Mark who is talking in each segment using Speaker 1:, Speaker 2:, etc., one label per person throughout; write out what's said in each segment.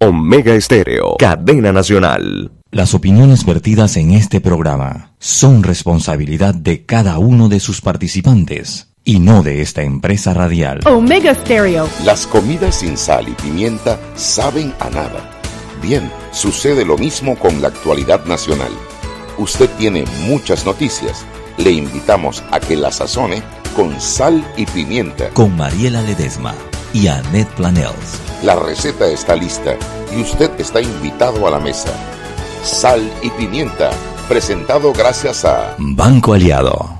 Speaker 1: Omega Estéreo, cadena nacional.
Speaker 2: Las opiniones vertidas en este programa son responsabilidad de cada uno de sus participantes y no de esta empresa radial.
Speaker 3: Omega Stereo.
Speaker 4: Las comidas sin sal y pimienta saben a nada. Bien, sucede lo mismo con la actualidad nacional. Usted tiene muchas noticias. Le invitamos a que la sazone con sal y pimienta.
Speaker 2: Con Mariela Ledesma y Annette Planels.
Speaker 4: La receta está lista y usted está invitado a la mesa. Sal y pimienta, presentado gracias a
Speaker 2: Banco Aliado.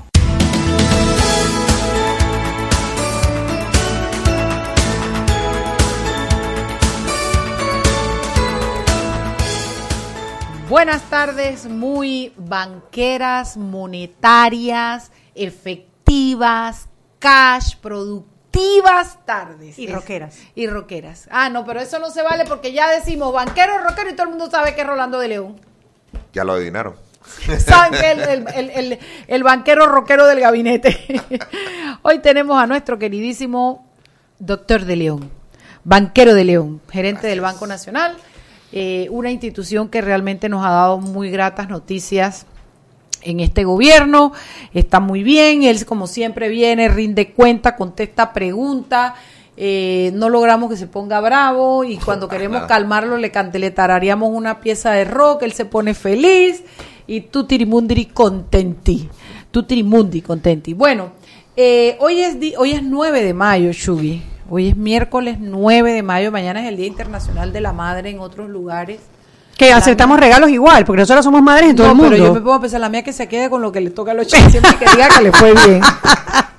Speaker 5: Buenas tardes, muy banqueras, monetarias, efectivas, cash, productivas tardes.
Speaker 3: Y roqueras.
Speaker 5: Y roqueras. Ah, no, pero eso no se vale porque ya decimos banquero, rockero y todo el mundo sabe que es Rolando de León.
Speaker 6: Ya lo adivinaron.
Speaker 5: Saben que el, el, el, el, el banquero rockero del gabinete. Hoy tenemos a nuestro queridísimo doctor de León, banquero de León, gerente del Banco Nacional eh, una institución que realmente nos ha dado muy gratas noticias en este gobierno, está muy bien, él como siempre viene, rinde cuenta, contesta preguntas, eh, no logramos que se ponga bravo y cuando queremos calmarlo le, le tararíamos una pieza de rock, él se pone feliz y tú tirimundiri contenti, tú tirimundi contenti. Bueno, eh, hoy, es di, hoy es 9 de mayo, Shugi. Hoy es miércoles 9 de mayo, mañana es el Día Internacional de la Madre en otros lugares.
Speaker 3: Que aceptamos regalos igual, porque nosotros somos madres en todo
Speaker 5: no,
Speaker 3: el mundo.
Speaker 5: pero yo me a pensar, la mía que se quede con lo que le toca a los chicos, siempre que diga que le fue bien.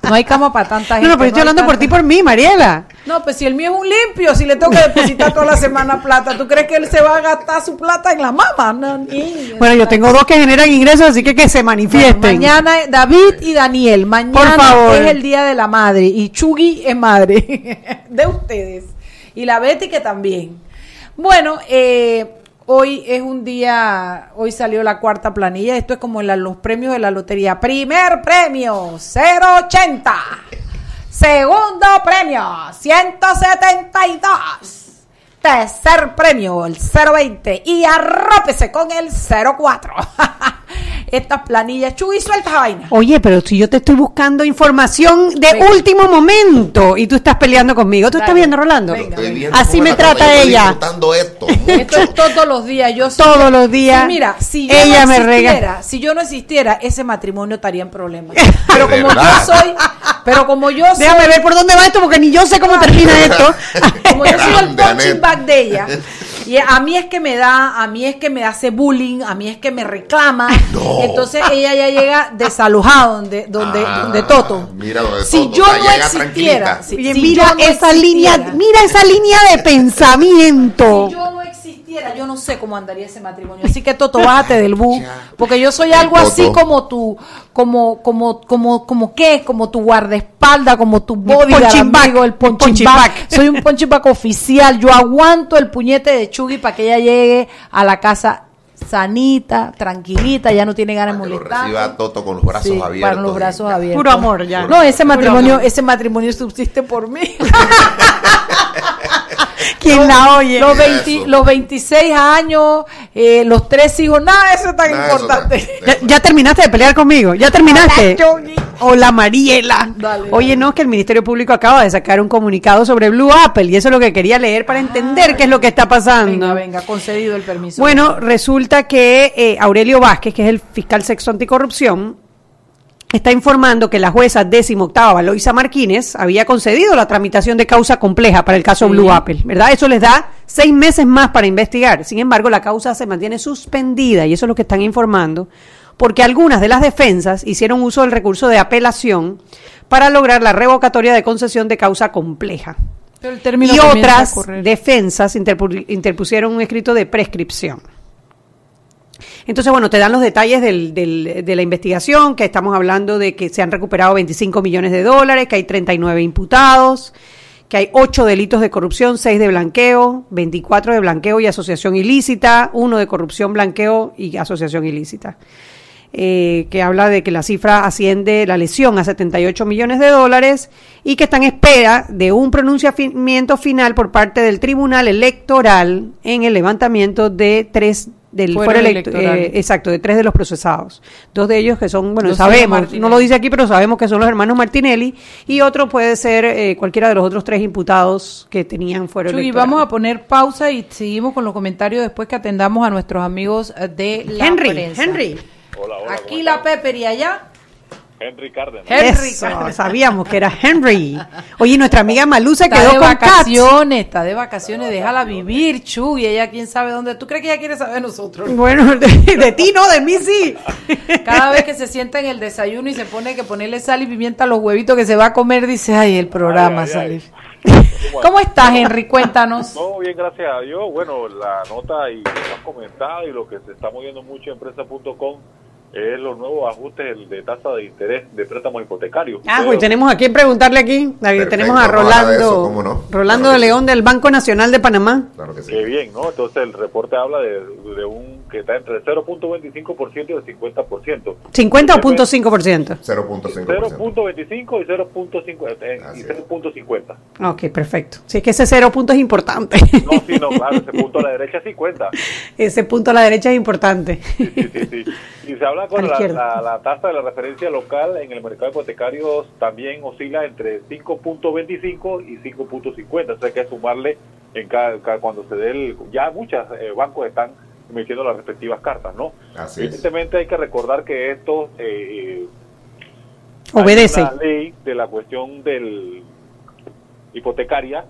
Speaker 5: No hay cama para tanta gente.
Speaker 3: No, no, pero estoy hablando por ti, por mí, Mariela.
Speaker 5: No, pues si el mío es un limpio, si le tengo que depositar toda la semana plata, ¿tú crees que él se va a gastar su plata en la mama? No, ni,
Speaker 3: bueno, yo tengo dos que generan ingresos, así que que se manifiesten.
Speaker 5: Bueno, mañana David y Daniel, mañana
Speaker 3: por favor.
Speaker 5: es el día de la madre y Chugui es madre de ustedes y la Betty que también. Bueno, eh, hoy es un día, hoy salió la cuarta planilla, esto es como la, los premios de la lotería. Primer premio, 080. Segundo premio, 172. Tercer premio, el 020. Y arrópese con el 04. Estas planillas, Chuy, suelta esa vaina.
Speaker 3: Oye, pero si yo te estoy buscando información de
Speaker 5: Venga.
Speaker 3: último momento y tú estás peleando conmigo, ¿tú estás viendo, Rolando?
Speaker 5: Venga,
Speaker 6: Estoy
Speaker 5: venga.
Speaker 6: viendo
Speaker 3: Así me trata ella.
Speaker 6: disfrutando esto.
Speaker 5: Esto es todos los días. Yo sí-
Speaker 3: Todos los días.
Speaker 5: Sí, mira, si yo
Speaker 3: Ella
Speaker 5: no
Speaker 3: me
Speaker 5: existiera,
Speaker 3: rega.
Speaker 5: si yo no existiera, ese matrimonio estaría en problemas. Pero como yo soy, pero como yo soy,
Speaker 3: Déjame ver por dónde va esto porque ni yo sé cómo termina esto.
Speaker 5: como yo soy el De ella, y a mí es que me da, a mí es que me hace bullying, a mí es que me reclama,
Speaker 6: No.
Speaker 5: entonces ella ya llega desalojada donde, donde,
Speaker 6: Ah,
Speaker 5: donde Toto.
Speaker 6: mira donde
Speaker 5: si
Speaker 6: Toto,
Speaker 5: yo no existiera, si, si
Speaker 3: mira
Speaker 5: yo no
Speaker 3: esa línea, mira esa línea de pensamiento.
Speaker 5: Si yo no existiera, yo no sé cómo andaría ese matrimonio. Así que Toto, bájate del bus, porque yo soy algo así como tu, como, como, como, como qué, como tu guardaespaldas, como tu
Speaker 3: bag,
Speaker 5: amigo, el. Soy un punching bag oficial. Yo aguanto el puñete de Chugui para que ella llegue a la casa sanita, tranquilita, ya no tiene ganas de molestar.
Speaker 6: reciba Toto con los brazos
Speaker 5: Sí,
Speaker 6: abiertos.
Speaker 5: Con los brazos
Speaker 6: y-
Speaker 5: abiertos.
Speaker 3: Puro amor ya.
Speaker 5: No, ese matrimonio, ese matrimonio subsiste por mí.
Speaker 3: ¿Quién la oye?
Speaker 5: Los,
Speaker 6: Mira
Speaker 5: 20
Speaker 6: eso.
Speaker 5: los 26 años, eh, los tres hijos, nada, eso es tan
Speaker 6: Nada, eso
Speaker 5: importante.
Speaker 3: ¿Ya, ya terminaste de pelear conmigo? ¿Ya terminaste? Hola Mariela.
Speaker 5: Dale,
Speaker 3: Oye,
Speaker 5: dale.
Speaker 3: no, es que el Ministerio Público acaba de sacar un comunicado sobre Blue Apple y eso es lo que quería leer para entender qué es lo que está pasando.
Speaker 5: Venga, venga, concedido el permiso.
Speaker 3: Bueno, resulta que eh, Aurelio Vázquez, que es el fiscal sexto anticorrupción, está informando que la jueza décimo octava Valoisa Martínez había concedido la tramitación de causa compleja para el caso
Speaker 5: Sí.
Speaker 3: Blue Apple, ¿verdad? Eso les da seis meses más para investigar. Sin embargo, la causa se mantiene suspendida y eso es lo que están informando, porque algunas de las defensas hicieron uso del recurso de apelación para lograr la revocatoria de concesión de causa compleja.
Speaker 5: Pero el término
Speaker 3: Y otras defensas interpu- interpusieron un escrito de prescripción. Entonces, bueno, te dan los detalles del- del- de la investigación, que estamos hablando de que se han recuperado 25 millones de dólares, que hay 39 imputados, que hay 8 delitos de corrupción, 6 de blanqueo, 24 de blanqueo y asociación ilícita, 1 de corrupción, blanqueo y asociación ilícita. eh, que habla de que la cifra asciende, la lesión, a 78 millones de dólares y que está en espera de un pronunciamiento final por parte del Tribunal Electoral en el levantamiento de tres del fuero electo-
Speaker 5: electorales.
Speaker 3: eh, exacto, de tres de los procesados. Dos de ellos que son, bueno,
Speaker 5: Los
Speaker 3: sabemos, no lo dice aquí, pero sabemos que son los hermanos Martinelli y otro puede ser eh, cualquiera de los otros tres imputados que tenían fuero
Speaker 5: Chuy,
Speaker 3: electoral.
Speaker 5: vamos a poner pausa y seguimos con los comentarios después que atendamos a nuestros amigos de la
Speaker 3: Henry,
Speaker 5: prensa.
Speaker 3: Henry.
Speaker 7: Hola, hola.
Speaker 5: Aquí
Speaker 7: ¿cómo
Speaker 5: la? Pepper y allá.
Speaker 7: Henry Cárdenas.
Speaker 5: Henry
Speaker 3: Eso,
Speaker 5: Cárdenas.
Speaker 3: sabíamos que era Henry. Oye, nuestra amiga Malú se
Speaker 5: Está
Speaker 3: quedó
Speaker 5: de
Speaker 3: con Cats.
Speaker 5: vacaciones, está de vacaciones, déjala vivir, Chuy, ella quién sabe dónde. ¿Tú crees que ella quiere saber de nosotros?
Speaker 3: Bueno, de, de ti no, de mí sí.
Speaker 5: Cada vez que se sienta en el desayuno y se pone que ponerle sal y pimienta a los huevitos que se va a comer, dice, ay, el programa
Speaker 7: Ay, ay,
Speaker 5: salir.
Speaker 7: ay.
Speaker 5: ¿Cómo estás, Henry? Cuéntanos.
Speaker 7: Todo bien, gracias a Dios. Bueno, la nota y lo que has comentado y lo que se está moviendo mucho en prensa.com es los nuevos ajustes de tasa de interés de préstamos hipotecarios.
Speaker 3: Ah, pues tenemos a quien preguntarle aquí. David,
Speaker 6: Perfecto,
Speaker 3: tenemos a Rolando,
Speaker 6: eso, ¿cómo no?
Speaker 3: Rolando
Speaker 6: Claro
Speaker 3: de
Speaker 6: sí.
Speaker 3: León del Banco Nacional de Panamá.
Speaker 6: Claro que sí.
Speaker 7: Qué bien, ¿no? Entonces el reporte habla de, de un que está entre el 0.25% y el 50%.
Speaker 3: 50 o punto 5%.
Speaker 6: 0.5%.
Speaker 7: 0.25 y 0.50. eh,
Speaker 6: Así
Speaker 7: y
Speaker 6: es.
Speaker 7: 0.50.
Speaker 3: Ok, perfecto. Sí, es que ese cero punto es importante.
Speaker 7: No, sí, no, claro, ese punto a la derecha sí cuenta.
Speaker 3: ese punto a la derecha es importante.
Speaker 7: Sí, sí, sí. Y se habla Con
Speaker 3: la
Speaker 7: la, tasa de la referencia local en el mercado hipotecario también oscila entre 5.25 y 5.50. O sea, hay que sumarle en cada, cada- cuando se dé el... Ya muchos bancos están emitiendo las respectivas cartas, ¿no?
Speaker 6: Así es.
Speaker 7: Evidentemente hay que recordar que esto... eh,
Speaker 3: Obedece.
Speaker 7: Hay una ley de la cuestión del hipotecaria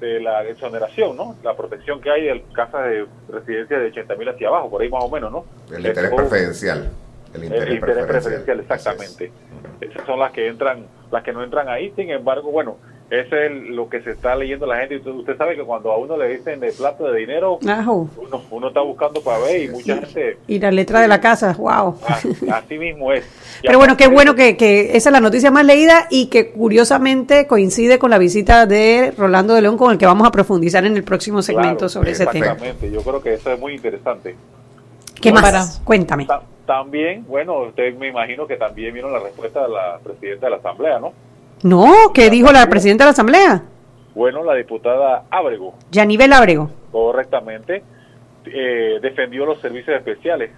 Speaker 7: de la exoneración, ¿no? La protección que hay de casas de residencia de 80 mil hacia abajo, por ahí más o menos, ¿no?
Speaker 6: El interés preferencial. El interés,
Speaker 7: el interés preferencial,
Speaker 6: Así es.
Speaker 7: exactamente. Esas son las que entran, las que no entran ahí. Sin embargo, bueno, ese es lo que se está leyendo la gente. Usted, usted sabe que cuando a uno le dicen de plata de dinero,
Speaker 3: Ajo.
Speaker 7: uno, uno está buscando para ver y mucha gente
Speaker 3: Y la letra de la casa, wow.
Speaker 7: a- así mismo es. Y
Speaker 3: Pero bueno, qué bueno que, que esa es la noticia más leída y que curiosamente coincide con la visita de Rolando de León con el que vamos a profundizar en el próximo segmento
Speaker 7: Claro,
Speaker 3: sobre ese tema.
Speaker 7: Exactamente, yo creo que eso es muy interesante.
Speaker 3: ¿Qué
Speaker 5: Bueno,
Speaker 3: más?
Speaker 5: para-
Speaker 3: Cuéntame.
Speaker 7: Ta- también, bueno, usted me imagino que también vieron la respuesta de la presidenta de la Asamblea, ¿no?
Speaker 3: No, ¿qué dijo la presidenta de la Asamblea?
Speaker 7: Bueno, la diputada Ábrego,
Speaker 3: Yanivel Ábrego.
Speaker 7: correctamente, eh, defendió los servicios especiales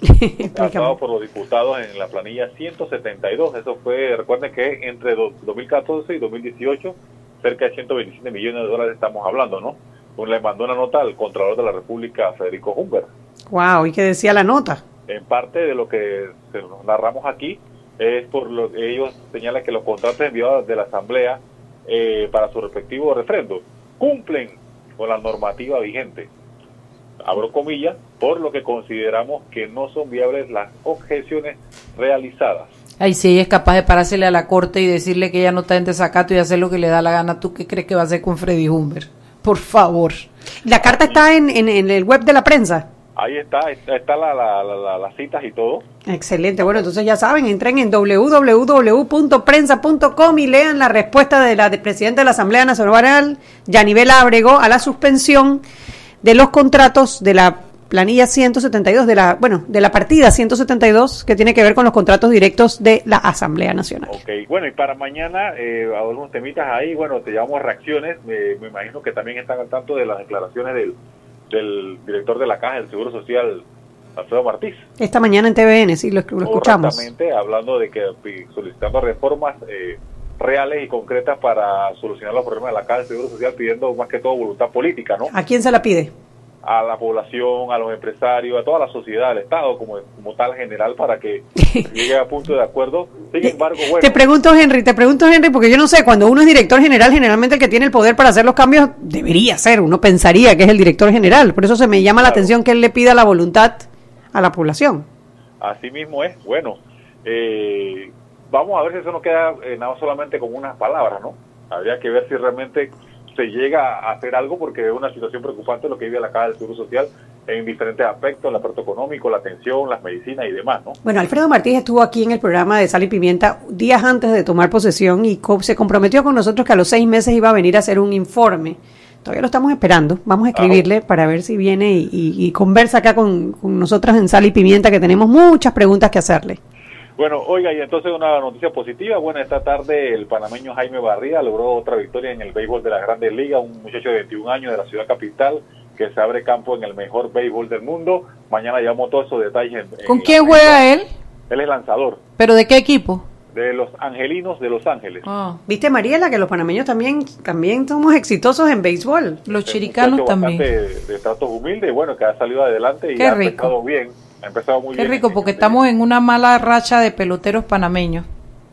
Speaker 7: tratados por los diputados en la planilla 172. Eso fue, recuerden que entre do- 2014 y 2018, cerca de 127 millones de dólares estamos hablando, ¿no? Pues le mandó una nota al Contralor de la República, Federico Humbert.
Speaker 3: Wow, ¿y qué decía la nota?
Speaker 7: En parte de lo que se nos narramos aquí es por lo que ellos señalan que los contratos enviados de la Asamblea eh, para su respectivo refrendo cumplen con la normativa vigente. Abro comillas, por lo que consideramos que no son viables las objeciones realizadas.
Speaker 5: Ay, si ella es capaz de parársele a la corte y decirle que ella no está en desacato y hacer lo que le da la gana, ¿tú qué crees que va a hacer con Freddy Humber? Por favor.
Speaker 3: La carta está en, en- en el web de la prensa.
Speaker 7: Ahí está, está, está la, la- la- la- las citas y todo.
Speaker 3: Excelente. Bueno, entonces ya saben, entren en www.prensa.com y lean la respuesta de la de presidenta de la Asamblea Nacional, Yanivel Ábrego, a la suspensión de los contratos de la planilla 172 de la, bueno, de la partida 172 que tiene que ver con los contratos directos de la Asamblea Nacional.
Speaker 7: Ok, bueno, y para mañana, eh, algunos temitas ahí, bueno, te llamamos reacciones, me, me imagino que también están al tanto de las declaraciones del, del director de la Caja del Seguro Social, Alfredo Martí.
Speaker 3: Esta mañana en TVN, sí, lo, lo escuchamos.
Speaker 7: Correctamente, hablando de que solicitando reformas eh, reales y concretas para solucionar los problemas de la Caja del Seguro Social, pidiendo más que todo voluntad política, ¿no?
Speaker 3: ¿A quién se la pide?
Speaker 7: A la población, a los empresarios, a toda la sociedad, al Estado como, como tal general, para que llegue a punto de acuerdo. Sin embargo, bueno.
Speaker 3: Te pregunto, Henry, te pregunto, Henry, porque yo no sé, cuando uno es director general, generalmente el que tiene el poder para hacer los cambios debería ser, uno pensaría que es el director general. Por eso se me llama la atención que él le pida la voluntad a la población.
Speaker 7: Así mismo es. Bueno, eh, vamos a ver si eso no queda eh, nada solamente como unas palabras, ¿no? Habría que ver si realmente se llega a hacer algo porque es una situación preocupante lo que vive la Caja del Seguro Social en diferentes aspectos, el aspecto económico, la atención, las medicinas y demás, ¿no?
Speaker 3: Bueno, Alfredo Martínez estuvo aquí en el programa de Sal y Pimienta días antes de tomar posesión y se comprometió con nosotros que a los seis meses iba a venir a hacer un informe. Todavía lo estamos esperando. Vamos a escribirle para ver si viene y, y- y conversa acá con, con nosotras en Sal y Pimienta, que tenemos muchas preguntas que hacerle.
Speaker 7: Bueno, oiga, y entonces una noticia positiva. Bueno, esta tarde el panameño Jaime Barría logró otra victoria en el béisbol de las grandes ligas, un muchacho de 21 años de la ciudad capital que se abre campo en el mejor béisbol del mundo. Mañana llevamos todos esos detalles. en-
Speaker 5: ¿Con
Speaker 7: en
Speaker 5: quién juega él?
Speaker 7: Él es lanzador
Speaker 5: ¿Pero de qué equipo?
Speaker 7: de los Angelinos de Los Ángeles.
Speaker 5: Ah,
Speaker 3: ¿Viste, Mariela, que los panameños también, también somos exitosos en béisbol?
Speaker 5: los
Speaker 7: Este
Speaker 5: chiricanos también.
Speaker 7: bastante de, de tratos humildes, bueno, que ha salido adelante y
Speaker 5: Qué
Speaker 7: ha
Speaker 5: rico.
Speaker 7: bien. Ha empezado muy
Speaker 5: Qué
Speaker 7: bien.
Speaker 5: rico, porque estamos en una mala racha de peloteros panameños.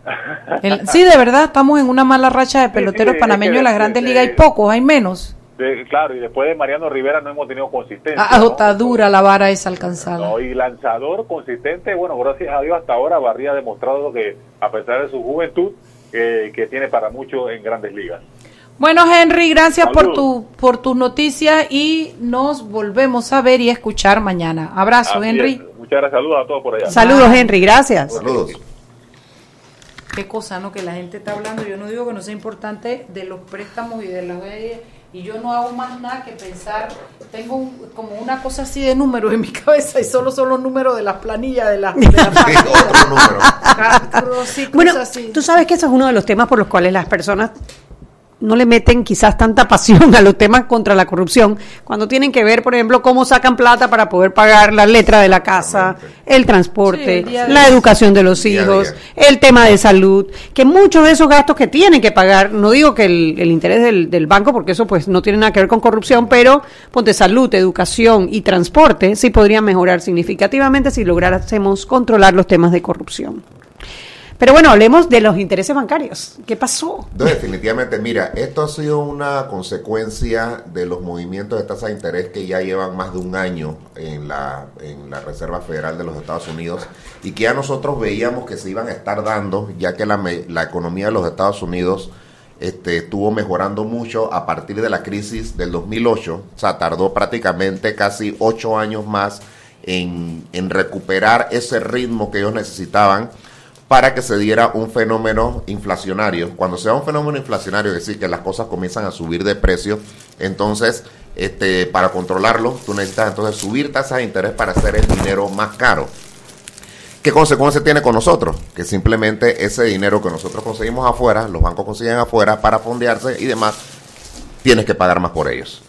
Speaker 5: El- sí, de verdad, estamos en una mala racha de peloteros
Speaker 7: sí,
Speaker 5: panameños en las
Speaker 7: de-
Speaker 5: grandes
Speaker 7: de-
Speaker 5: ligas. Hay pocos, hay menos.
Speaker 7: De- claro, y después de Mariano Rivera no hemos tenido consistencia.
Speaker 5: Ah,
Speaker 7: ¿no?
Speaker 5: está dura la vara esa alcanzada.
Speaker 7: No, y lanzador consistente, bueno, gracias a Dios hasta ahora Barría ha demostrado que a pesar de su juventud, eh, que tiene para mucho en grandes ligas.
Speaker 5: Bueno, Henry, gracias por, tu, por tus noticias y nos volvemos a ver y a escuchar mañana. Abrazo,
Speaker 7: Así
Speaker 5: Henry.
Speaker 7: es. Muchas gracias, saludos a todos por allá.
Speaker 3: Saludos, Henry, gracias.
Speaker 6: Saludos.
Speaker 5: Qué cosa, ¿no? Que la gente está hablando. Yo no digo que no sea importante de los préstamos y de las leyes. Y yo no hago más nada que pensar. Tengo un- como una cosa así de números en mi cabeza y solo son los números de las planillas de las. De las
Speaker 6: Sí, otro número.
Speaker 5: partidas. Sí,
Speaker 3: Bueno,
Speaker 5: así.
Speaker 3: tú sabes que eso es uno de los temas por los cuales las personas no le meten quizás tanta pasión a los temas contra la corrupción, cuando tienen que ver, por ejemplo, cómo sacan plata para poder pagar la letra de la casa, el
Speaker 5: Sí,
Speaker 3: transporte,
Speaker 5: el
Speaker 3: la educación de los hijos,
Speaker 6: día.
Speaker 3: el tema de salud, que muchos de esos gastos que tienen que pagar, no digo que el, el interés del, del banco, porque eso pues no tiene nada que ver con corrupción, pero ponte salud, educación y transporte sí podrían mejorar significativamente si lográsemos controlar los temas de corrupción. Pero bueno, hablemos de los intereses bancarios. ¿Qué pasó?
Speaker 6: Definitivamente, mira, esto ha sido una consecuencia de los movimientos de tasa de interés que ya llevan más de un año en la, en la Reserva Federal de los Estados Unidos y que ya nosotros veíamos que se iban a estar dando, ya que la, la economía de los Estados Unidos este, estuvo mejorando mucho a partir de la crisis del 2008, o sea, tardó prácticamente casi ocho años más en recuperar ese ritmo que ellos necesitaban para que se diera un fenómeno inflacionario. Cuando se un fenómeno inflacionario, es decir, que las cosas comienzan a subir de precio, entonces, este, para controlarlo, tú necesitas entonces subir tasas de interés para hacer el dinero más caro. ¿Qué consecuencia tiene con nosotros? Que simplemente ese dinero que nosotros conseguimos afuera, los bancos consiguen afuera para fondearse y demás, tienes que pagar más por ellos.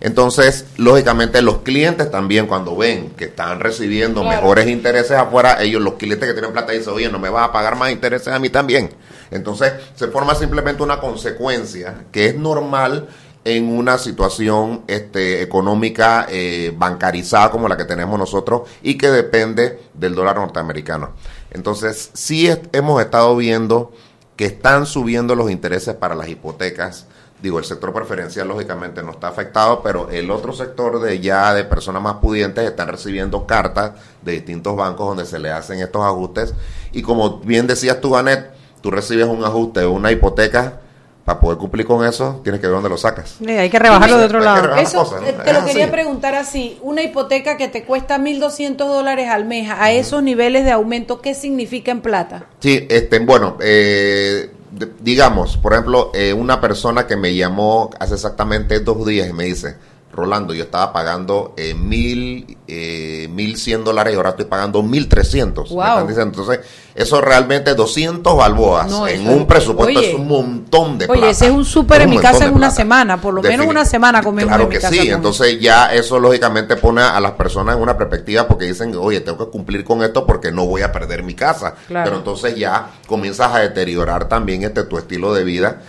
Speaker 6: Entonces, lógicamente, los clientes también, cuando ven que están recibiendo
Speaker 5: Claro.
Speaker 6: mejores intereses afuera, ellos, los clientes que tienen plata, dicen, oye, no me vas a pagar más intereses a mí también. Entonces, se forma simplemente una consecuencia que es normal en una situación este, económica eh, bancarizada como la que tenemos nosotros y que depende del dólar norteamericano. Entonces, sí hemos estado viendo que están subiendo los intereses para las hipotecas. Digo, el sector preferencial lógicamente no está afectado, pero el otro sector de ya de personas más pudientes están recibiendo cartas de distintos bancos donde se le hacen estos ajustes. Y como bien decías tú, Anet, tú recibes un ajuste de una hipoteca, para poder cumplir con eso, tienes que ver dónde lo sacas.
Speaker 3: Hay que rebajarlo de otro lado.
Speaker 5: Eso
Speaker 6: cosas, ¿no?
Speaker 5: eh, te
Speaker 6: Es
Speaker 5: lo quería
Speaker 6: así.
Speaker 5: preguntar así, una hipoteca que te cuesta 1.200 dólares al mes, a esos niveles de aumento, ¿qué significa en plata?
Speaker 6: Sí, este, bueno, eh, digamos, por ejemplo, eh, una persona que me llamó hace exactamente dos días y me dice, Rolando, yo estaba pagando eh, mil, eh, mil cien dólares y ahora estoy pagando mil trescientos. me
Speaker 5: Wow.
Speaker 6: están diciendo. Entonces, eso realmente 200 balboas
Speaker 5: No,
Speaker 6: en un
Speaker 5: es-
Speaker 6: presupuesto
Speaker 5: oye.
Speaker 6: es un montón de
Speaker 5: Oye,
Speaker 6: plata.
Speaker 5: ese es un súper en mi casa en una semana, por lo menos una semana comemos
Speaker 6: Claro
Speaker 5: en mi
Speaker 6: que
Speaker 5: casa
Speaker 6: sí, entonces ya eso lógicamente pone a las personas en una perspectiva porque dicen, oye, tengo que cumplir con esto porque no voy a perder mi casa.
Speaker 5: Claro.
Speaker 6: Pero entonces ya comienzas a deteriorar también este tu estilo de vida.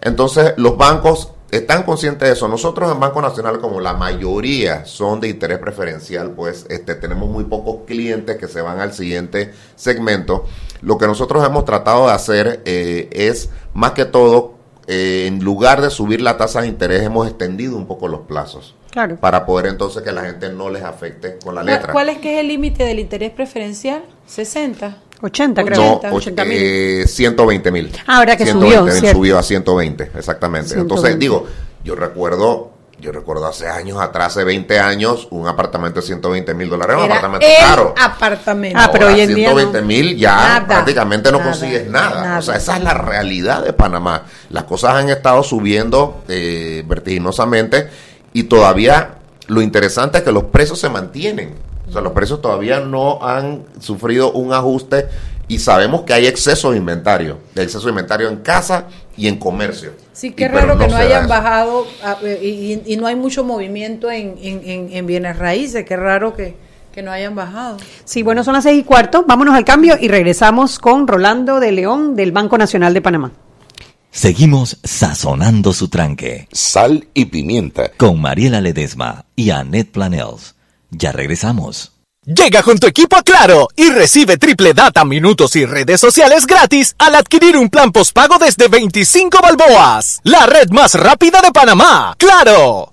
Speaker 6: Entonces los bancos están conscientes de eso. Nosotros en Banco Nacional, como la mayoría son de interés preferencial, pues este, tenemos muy pocos clientes que se van al siguiente segmento. Lo que nosotros hemos tratado de hacer eh, es, más que todo, eh, en lugar de subir la tasa de interés, hemos extendido un poco los plazos.
Speaker 3: Claro.
Speaker 6: Para poder entonces que la gente no les afecte con la
Speaker 5: ¿Cuál,
Speaker 6: letra.
Speaker 5: cuál es que es el límite del interés preferencial? 60.
Speaker 3: 80, creo.
Speaker 6: No,
Speaker 5: 80,
Speaker 3: 80 mil.
Speaker 6: eh, 120 mil.
Speaker 3: Ah, ahora que
Speaker 6: 120
Speaker 3: subió, cierto.
Speaker 6: subió a 120, exactamente.
Speaker 3: 120.
Speaker 6: Entonces, digo, yo recuerdo, yo recuerdo hace años atrás, hace 20 años, un apartamento de 120 mil dólares, un apartamento
Speaker 5: el
Speaker 6: caro.
Speaker 5: apartamento.
Speaker 3: Ah, pero
Speaker 6: Ahora,
Speaker 3: hoy en día no.
Speaker 6: 120 mil ya
Speaker 5: Nada,
Speaker 6: prácticamente no
Speaker 5: nada,
Speaker 6: consigues nada.
Speaker 5: nada.
Speaker 6: O sea, esa es la realidad de Panamá. Las cosas han estado subiendo eh, vertiginosamente y todavía lo interesante es que los precios se mantienen. O sea, los precios todavía no han sufrido un ajuste y sabemos que hay exceso de inventario, de exceso de inventario en casa y en comercio.
Speaker 5: Sí, qué raro que no hayan bajado ah, eh, y, y no hay mucho movimiento en, en, en- en bienes raíces. Qué raro que, que no hayan bajado.
Speaker 3: Sí, bueno, son las seis y cuarto. Vámonos al cambio y regresamos con Rolando de León del Banco Nacional de Panamá.
Speaker 2: Seguimos sazonando su tranque
Speaker 4: Sal y pimienta.
Speaker 2: con Mariela Ledesma y Annette Planels. Ya regresamos.
Speaker 8: Llega con tu equipo a Claro y recibe triple data, minutos y redes sociales gratis al adquirir un plan postpago desde 25 balboas. La red más rápida de Panamá. ¡Claro!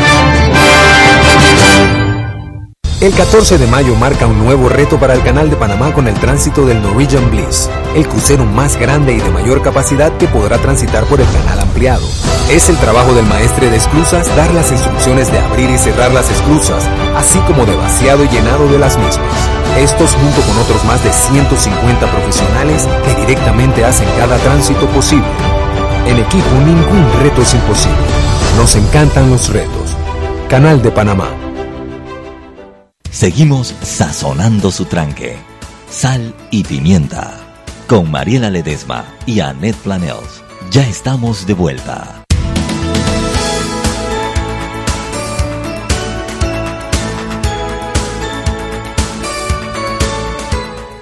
Speaker 9: El 14 de mayo marca un nuevo reto para el Canal de Panamá con el tránsito del Norwegian Bliss, el crucero más grande y de mayor capacidad que podrá transitar por el canal ampliado. Es el trabajo del maestre de esclusas dar las instrucciones de abrir y cerrar las esclusas, así como de vaciado y llenado de las mismas. Estos junto con otros más de 150 profesionales que directamente hacen cada tránsito posible. En equipo ningún reto es imposible. Nos encantan los retos. Canal de Panamá.
Speaker 2: Seguimos sazonando su tranque. Sal y pimienta. Con Mariela Ledesma y Annette Planels. Ya estamos de vuelta.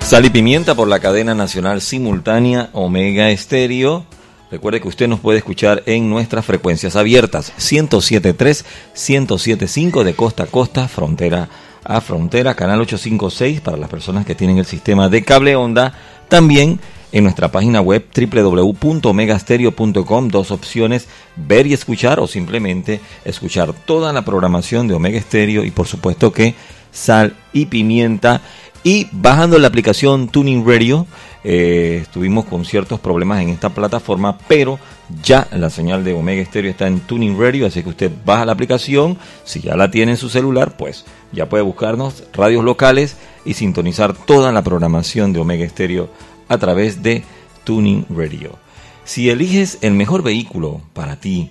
Speaker 2: Sal y pimienta por la cadena nacional simultánea Omega Estéreo. Recuerde que usted nos puede escuchar en nuestras frecuencias abiertas 107.3, 107.5 de costa a costa, frontera a frontera, canal 856 para las personas que tienen el sistema de cable onda. También en nuestra página web www.omegastereo.com, dos opciones, ver y escuchar o simplemente escuchar toda la programación de Omega Stereo y por supuesto que sal y pimienta. Y bajando la aplicación Tuning Radio, eh, estuvimos con ciertos problemas en esta plataforma, pero ya la señal de Omega Stereo está en Tuning Radio, así que usted baja la aplicación, si ya la tiene en su celular, pues ya puede buscarnos radios locales y sintonizar toda la programación de Omega Stereo a través de Tuning Radio. Si eliges el mejor vehículo para ti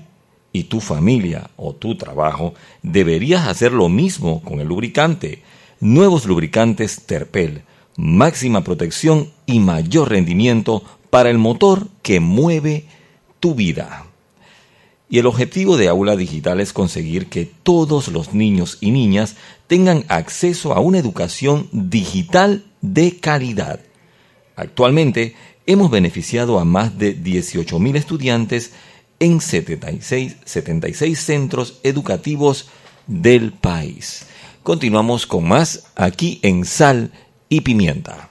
Speaker 2: y tu familia o tu trabajo, deberías hacer lo mismo con el lubricante. Nuevos lubricantes Terpel, máxima protección y mayor rendimiento para el motor que mueve tu vida. Y el objetivo de Aula Digital es conseguir que todos los niños y niñas tengan acceso a una educación digital de calidad. Actualmente hemos beneficiado a más de 18.000 estudiantes en 76, 76 centros educativos del país. Continuamos con más aquí en Sal y Pimienta.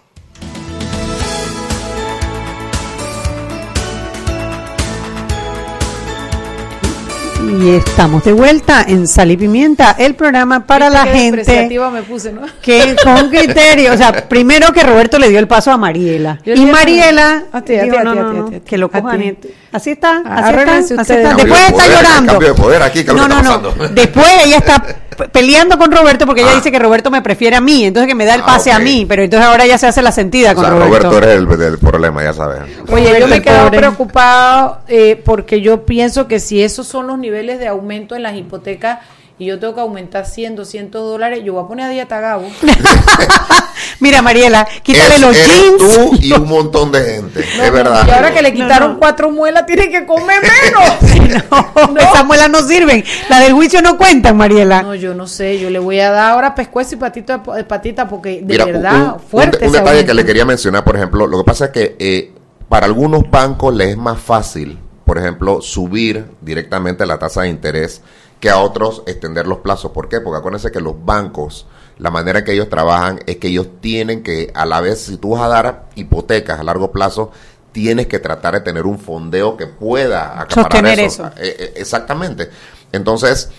Speaker 3: Y estamos de vuelta en Sal y Pimienta, el programa para
Speaker 5: ¿Viste
Speaker 3: la gente
Speaker 5: despreciativa me puse, ¿no?
Speaker 3: que con criterio, o sea, primero que Roberto le dio el paso a Mariela.
Speaker 5: Yo
Speaker 3: y
Speaker 5: le-
Speaker 3: Mariela
Speaker 5: A ti, a
Speaker 3: dijo,
Speaker 5: ti, a
Speaker 3: no,
Speaker 5: ti, a
Speaker 3: no,
Speaker 5: ti, a
Speaker 3: no,
Speaker 5: ti, a ti.
Speaker 3: que lo
Speaker 5: A
Speaker 3: cojan.
Speaker 5: ti.
Speaker 3: y- Así está, así está, así
Speaker 5: ustedes.
Speaker 3: está.
Speaker 5: Cambio
Speaker 3: Después
Speaker 6: de
Speaker 3: está
Speaker 6: poder,
Speaker 3: llorando.
Speaker 6: cambio de poder aquí, ¿qué es lo
Speaker 3: no,
Speaker 6: que
Speaker 3: no,
Speaker 6: está
Speaker 3: no.
Speaker 6: pasando?
Speaker 3: Después ella está peleando con Roberto porque ella
Speaker 6: Ah.
Speaker 3: dice que Roberto me prefiere a mí, entonces que me da el
Speaker 6: Ah,
Speaker 3: pase a
Speaker 6: ok.
Speaker 3: mí, pero entonces ahora ella se hace la sentida
Speaker 6: O
Speaker 3: con
Speaker 6: sea,
Speaker 3: Roberto.
Speaker 6: Roberto eres el del problema, ya sabes.
Speaker 5: Oye, yo me he quedado
Speaker 3: pobre.
Speaker 5: preocupado eh, porque yo pienso que si esos son los niveles de aumento en las hipotecas y yo tengo que aumentar 100, 200 dólares, yo voy a poner a dieta a Gabo.
Speaker 3: Mira, Mariela, quítale
Speaker 6: Es-
Speaker 3: los
Speaker 6: eres
Speaker 3: jeans.
Speaker 6: tú y un montón de gente,
Speaker 5: No,
Speaker 6: es verdad.
Speaker 5: Y ahora que le quitaron
Speaker 3: no.
Speaker 5: cuatro muelas, tiene que comer menos.
Speaker 3: No, esas muelas no sirven. La del juicio no cuentan, Mariela.
Speaker 5: No, yo no sé, yo le voy a dar ahora pescuezo y patita, eh, patita porque de
Speaker 6: Mira,
Speaker 5: verdad,
Speaker 6: un,
Speaker 5: fuerte.
Speaker 6: un- detalle que le quería mencionar, por ejemplo, lo que pasa es que eh, para algunos bancos les es más fácil, por ejemplo, subir directamente la tasa de interés que a otros extender los plazos. ¿Por qué? Porque acuérdense que los bancos, la manera que ellos trabajan es que ellos tienen que, a la vez, si tú vas a dar hipotecas a largo plazo, tienes que tratar de tener un fondeo que pueda acaparar eso.
Speaker 3: eso.
Speaker 6: Eh, eh, exactamente. Entonces,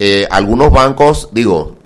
Speaker 6: eh, algunos bancos, digo,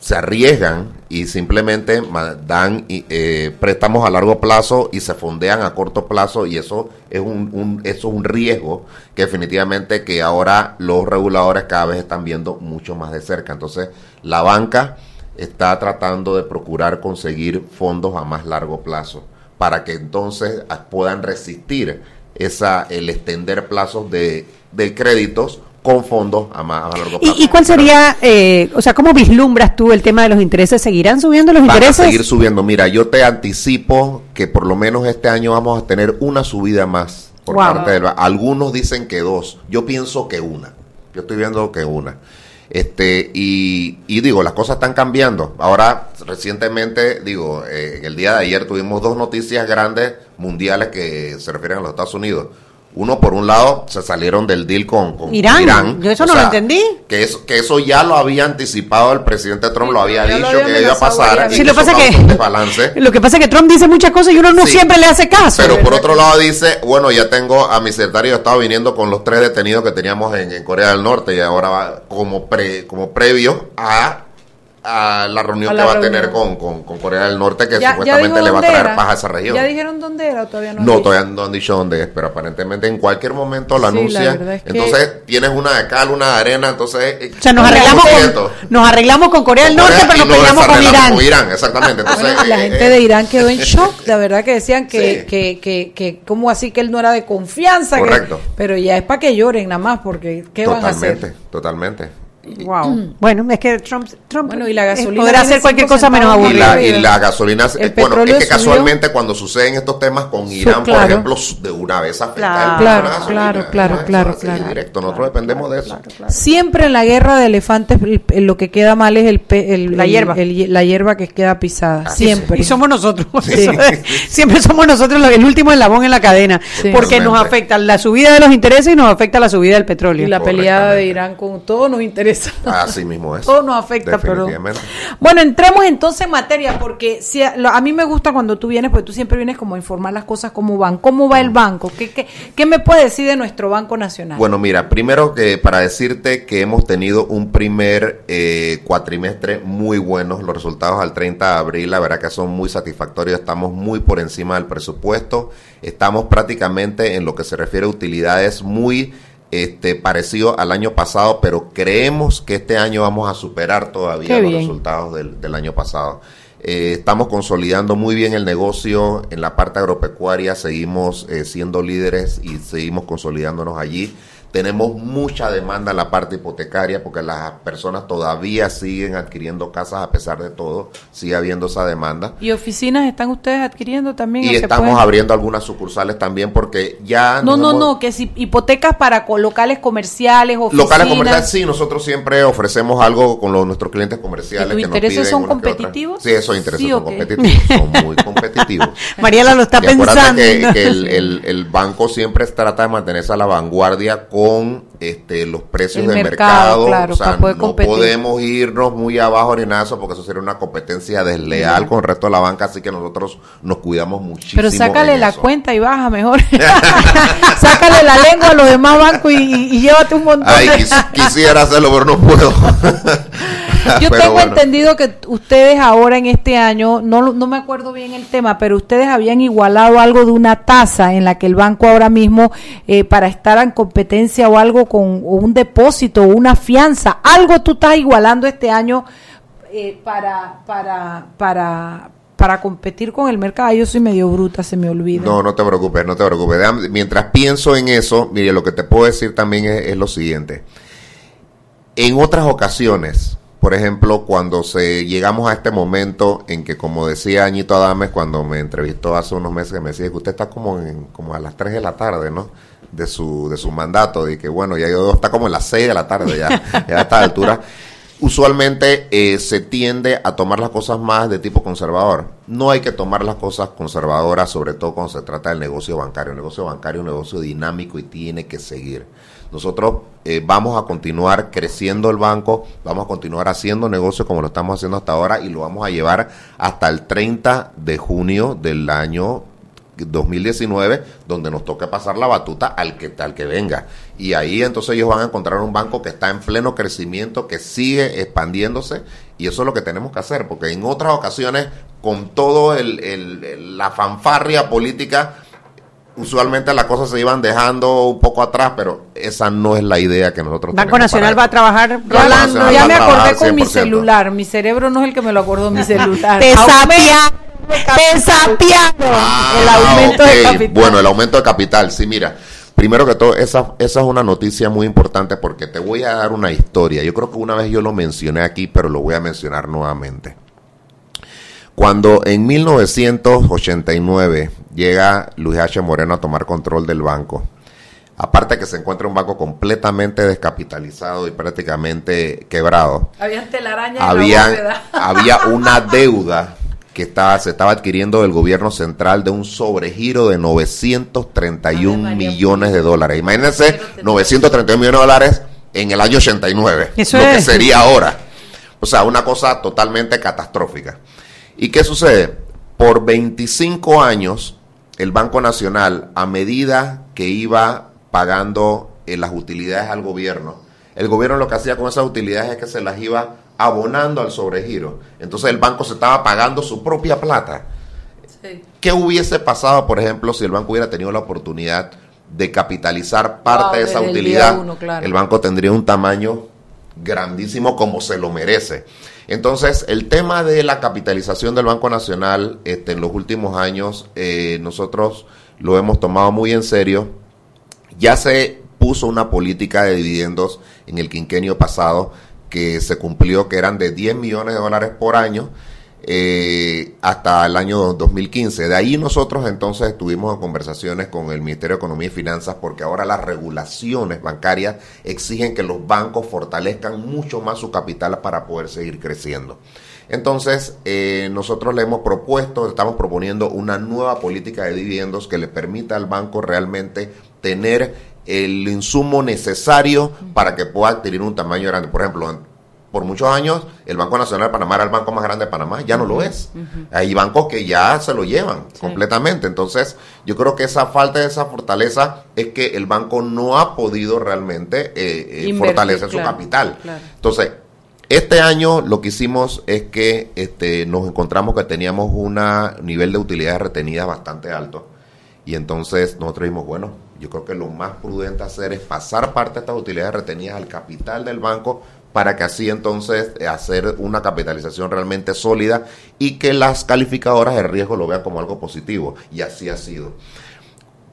Speaker 6: se arriesgan y simplemente dan eh, préstamos a largo plazo y se fondean a corto plazo y eso es un, un- eso es un riesgo que definitivamente que ahora los reguladores cada vez están viendo mucho más de cerca. Entonces, la banca está tratando de procurar conseguir fondos a más largo plazo para que entonces puedan resistir esa el extender plazos de, de créditos con fondos a más a largo plazo.
Speaker 3: ¿Y, cuál sería, eh, o sea, cómo vislumbras tú el tema de los intereses? ¿Seguirán subiendo los
Speaker 6: Van a
Speaker 3: intereses?
Speaker 6: seguir subiendo. Mira, yo te anticipo que por lo menos este año vamos a tener una subida más por
Speaker 3: Wow.
Speaker 6: parte del Algunos dicen que dos. Yo pienso que una. Yo estoy viendo que una. Este, y, y digo, las cosas están cambiando. Ahora, recientemente, digo, eh, el día de ayer tuvimos dos noticias grandes mundiales que se refieren a los Estados Unidos. Uno, por un lado, se salieron del deal con, con
Speaker 3: Irán. Yo eso no lo entendí.
Speaker 6: Que eso, que eso ya lo había anticipado el presidente Trump, lo había
Speaker 5: lo
Speaker 6: dicho
Speaker 5: había
Speaker 6: que iba a pasar. y
Speaker 3: Sí, lo
Speaker 6: eso
Speaker 3: pasa que-
Speaker 6: desbalance.
Speaker 3: Lo que pasa es que Trump dice muchas cosas y uno no
Speaker 6: Sí.
Speaker 3: siempre le hace caso.
Speaker 6: Pero por otro lado dice, bueno, ya tengo a mi secretario de Estado viniendo con los tres detenidos que teníamos en, en Corea del Norte y ahora va como pre, como previo a, a la reunión
Speaker 5: A
Speaker 6: que
Speaker 5: la
Speaker 6: va a tener
Speaker 5: reunión.
Speaker 6: con, con, con Corea del Norte que
Speaker 5: Ya- ya
Speaker 6: supuestamente
Speaker 5: dijo
Speaker 6: le va a traer
Speaker 5: era.
Speaker 6: paz a esa región.
Speaker 5: ¿Ya dijeron dónde era o todavía no?
Speaker 6: No, todavía no han dicho dónde es, pero aparentemente en cualquier momento lo
Speaker 5: Sí,
Speaker 6: anuncian.
Speaker 5: es que-
Speaker 6: Entonces tienes una de cal, una de arena, entonces... eh,
Speaker 3: O sea, nos
Speaker 6: ¿cómo
Speaker 3: arreglamos, con, nos arreglamos con Corea del
Speaker 6: Con
Speaker 3: Norte,
Speaker 6: Corea
Speaker 3: pero
Speaker 6: y
Speaker 3: nos peleamos con Irán.
Speaker 6: Con Irán, exactamente. Entonces,
Speaker 5: Bueno, la
Speaker 6: eh,
Speaker 5: gente
Speaker 6: eh,
Speaker 5: de Irán quedó en shock, la verdad que decían que,
Speaker 6: Sí.
Speaker 5: que, que, que cómo así que él no era de confianza. que-
Speaker 6: Correcto.
Speaker 5: pero ya es para que lloren nada más, porque ¿qué van a
Speaker 6: Totalmente,
Speaker 5: hacer?
Speaker 6: totalmente.
Speaker 3: Wow. Bueno, es que Trump, Trump
Speaker 5: Bueno, y la gasolina
Speaker 3: podrá hacer cualquier cosa menos
Speaker 5: centavos
Speaker 6: Y la, y la gasolina,
Speaker 5: El
Speaker 6: eh, bueno, es que
Speaker 5: subió.
Speaker 6: casualmente cuando suceden estos temas con Irán, por ejemplo, de una vez afecta
Speaker 3: Claro,
Speaker 6: el
Speaker 5: claro, claro, claro,
Speaker 6: Eso
Speaker 5: claro,
Speaker 6: directo, nosotros dependemos de eso.
Speaker 5: Siempre en la guerra de elefantes el- el- lo que queda mal es el, pe- el-
Speaker 3: La hierba.
Speaker 5: el- la hierba que queda pisada.
Speaker 6: Así
Speaker 5: Siempre.
Speaker 3: Y somos nosotros.
Speaker 5: Sí.
Speaker 3: Siempre somos nosotros el último eslabón en la cadena.
Speaker 5: Sí.
Speaker 3: Porque nos afecta la subida de los intereses y nos afecta la subida del petróleo.
Speaker 5: Y la peleada de. Irán con todo nos interesa.
Speaker 6: Así mismo es.
Speaker 5: Todo nos afecta, pero. Bueno, entremos entonces en materia, porque si a, lo- a mí me gusta cuando tú vienes, porque tú siempre vienes como a informar las cosas cómo van. ¿Cómo va el banco? ¿Qué, qué, qué me puede decir de nuestro Banco Nacional?
Speaker 6: Bueno, mira, primero que para decirte que hemos tenido un primer eh, cuatrimestre muy bueno, los resultados al 30 de abril, la verdad que son muy satisfactorios, estamos muy por encima del presupuesto, estamos prácticamente en lo que se refiere a utilidades muy este, parecido al año pasado, pero creemos que este año vamos a superar todavía los resultados del, del año pasado. Eh, estamos consolidando muy bien el negocio en la parte agropecuaria, seguimos eh, siendo líderes y seguimos consolidándonos allí. Tenemos mucha demanda en la parte hipotecaria porque las personas todavía siguen adquiriendo casas a pesar de todo, sigue habiendo esa demanda.
Speaker 5: ¿Y oficinas están ustedes adquiriendo también?
Speaker 6: Y
Speaker 5: ¿O se
Speaker 6: estamos
Speaker 5: pueden?
Speaker 6: abriendo algunas sucursales también porque ya...
Speaker 5: No, no,
Speaker 6: hemos-
Speaker 5: no, que si hipotecas para locales comerciales, oficinas.
Speaker 6: Locales comerciales, sí, nosotros siempre ofrecemos algo con los, nuestros clientes comerciales.
Speaker 5: ¿Y tus
Speaker 6: que nos
Speaker 5: intereses
Speaker 6: piden
Speaker 5: son competitivos?
Speaker 6: Sí, esos intereses
Speaker 5: ¿Sí
Speaker 6: son
Speaker 5: o qué?
Speaker 6: competitivos, son muy competitivos.
Speaker 3: Mariela lo está
Speaker 6: Y acuérdate
Speaker 3: pensando.
Speaker 6: que, que el, el- el banco siempre trata de mantenerse a la vanguardia con 我 este, los precios
Speaker 5: El
Speaker 6: del
Speaker 5: mercado,
Speaker 6: mercado.
Speaker 5: claro,
Speaker 6: o sea, no
Speaker 5: competir.
Speaker 6: podemos irnos muy abajo eso porque eso sería una competencia desleal con el resto de la banca, así que nosotros nos cuidamos muchísimo.
Speaker 5: Pero sácale la
Speaker 6: eso.
Speaker 5: cuenta y baja mejor. sácale la lengua a los demás bancos y, y- y llévate un montón
Speaker 6: Ay, quis- quisiera hacerlo, pero no puedo.
Speaker 5: Yo
Speaker 6: Pero
Speaker 5: tengo
Speaker 6: bueno.
Speaker 5: entendido que ustedes ahora en este año, no, no me acuerdo bien el tema, pero ustedes habían igualado algo de una tasa en la que el banco ahora mismo, eh, para estar en competencia o algo con un depósito o una fianza, algo tú estás igualando este año eh, para, para, para, para competir con el mercado. Yo soy medio bruta, se me olvida.
Speaker 6: No, no te preocupes, no te preocupes. Mientras pienso en eso, mire, lo que te puedo decir también es, es lo siguiente. En otras ocasiones, por ejemplo, cuando se llegamos a este momento en que, como decía Añito Adames cuando me entrevistó hace unos meses, me decía que usted está como, en, como a las 3 de la tarde, ¿no? De su, de su mandato, y que bueno, ya está como en las 6 de la tarde ya, ya a esta altura. Usualmente eh, se tiende a tomar las cosas más de tipo conservador. No hay que tomar las cosas conservadoras, sobre todo cuando se trata del negocio bancario. El negocio bancario es un negocio dinámico y tiene que seguir. Nosotros eh, vamos a continuar creciendo el banco, vamos a continuar haciendo negocio como lo estamos haciendo hasta ahora y lo vamos a llevar hasta el 30 de junio del año 2019, donde nos toca pasar la batuta al que, al que venga. Y ahí entonces ellos van a encontrar un banco que está en pleno crecimiento, que sigue expandiéndose, y eso es lo que tenemos que hacer, porque en otras ocasiones, con todo el, el- la fanfarria política, usualmente las cosas se iban dejando un poco atrás, pero esa no es la idea que nosotros
Speaker 3: Banco
Speaker 6: tenemos
Speaker 3: Nacional va a trabajar Rolando.
Speaker 5: Ya me acordé con mi
Speaker 6: 100%.
Speaker 5: celular. Mi cerebro no es el que me lo acordó, mi celular.
Speaker 3: Te
Speaker 5: Aumento
Speaker 3: sapia-
Speaker 5: de capital.
Speaker 3: te sapiaron.
Speaker 5: el aumento de
Speaker 6: Ah,
Speaker 5: capital.
Speaker 6: Bueno, el aumento de capital, sí, mira. Primero que todo, esa, esa es una noticia muy importante porque te voy a dar una historia. Yo creo que una vez yo lo mencioné aquí, pero lo voy a mencionar nuevamente. Cuando en 1989 llega Luis H. Moreno a tomar control del banco, aparte que se encuentra un banco completamente descapitalizado y prácticamente quebrado,
Speaker 5: Había en la
Speaker 6: había, había una deuda que estaba, se estaba adquiriendo del gobierno central de un sobregiro de 931
Speaker 5: Ave María
Speaker 6: millones de dólares. Imagínense 931 millones de dólares en el año 89,
Speaker 3: Eso
Speaker 6: lo que sería ahora. O sea, una cosa totalmente catastrófica. ¿Y qué sucede? Por 25 años, el Banco Nacional, a medida que iba pagando eh, las utilidades al gobierno, el gobierno lo que hacía con esas utilidades es que se las iba abonando al sobregiro. Entonces el banco se estaba pagando su propia plata. ¿Qué hubiese pasado, por ejemplo, si el banco hubiera tenido la oportunidad de capitalizar parte
Speaker 5: Wow,
Speaker 6: de esa utilidad?
Speaker 5: día uno, claro.
Speaker 6: El banco tendría un tamaño grandísimo como se lo merece. Entonces, el tema de la capitalización del Banco Nacional este, en los últimos años, eh, nosotros lo hemos tomado muy en serio. Ya se puso una política de dividendos en el quinquenio pasado que se cumplió, que eran de 10 millones de dólares por año eh, hasta el año 2015. De ahí nosotros entonces estuvimos en conversaciones con el Ministerio de Economía y Finanzas porque ahora las regulaciones bancarias exigen que los bancos fortalezcan mucho más su capital para poder seguir creciendo. Entonces, eh, nosotros le hemos propuesto, estamos proponiendo una nueva política de dividendos que le permita al banco realmente tener el insumo necesario para que pueda adquirir un tamaño grande. Por ejemplo, por muchos años el Banco Nacional de Panamá era el banco más grande de Panamá, ya no lo es. Hay bancos que ya se lo llevan completamente. Entonces, yo creo que esa falta de esa fortaleza es que el banco no ha podido realmente eh, eh,
Speaker 5: Invertir,
Speaker 6: fortalecer su capital.
Speaker 5: claro.
Speaker 6: Entonces, este año lo que hicimos es que este, nos encontramos que teníamos un nivel de utilidades retenidas bastante alto. Y entonces nosotros dijimos, bueno, yo creo que lo más prudente hacer es pasar parte de estas utilidades retenidas al capital del banco para que así entonces eh, hacer una capitalización realmente sólida y que las calificadoras de riesgo lo vean como algo positivo. Y así ha sido.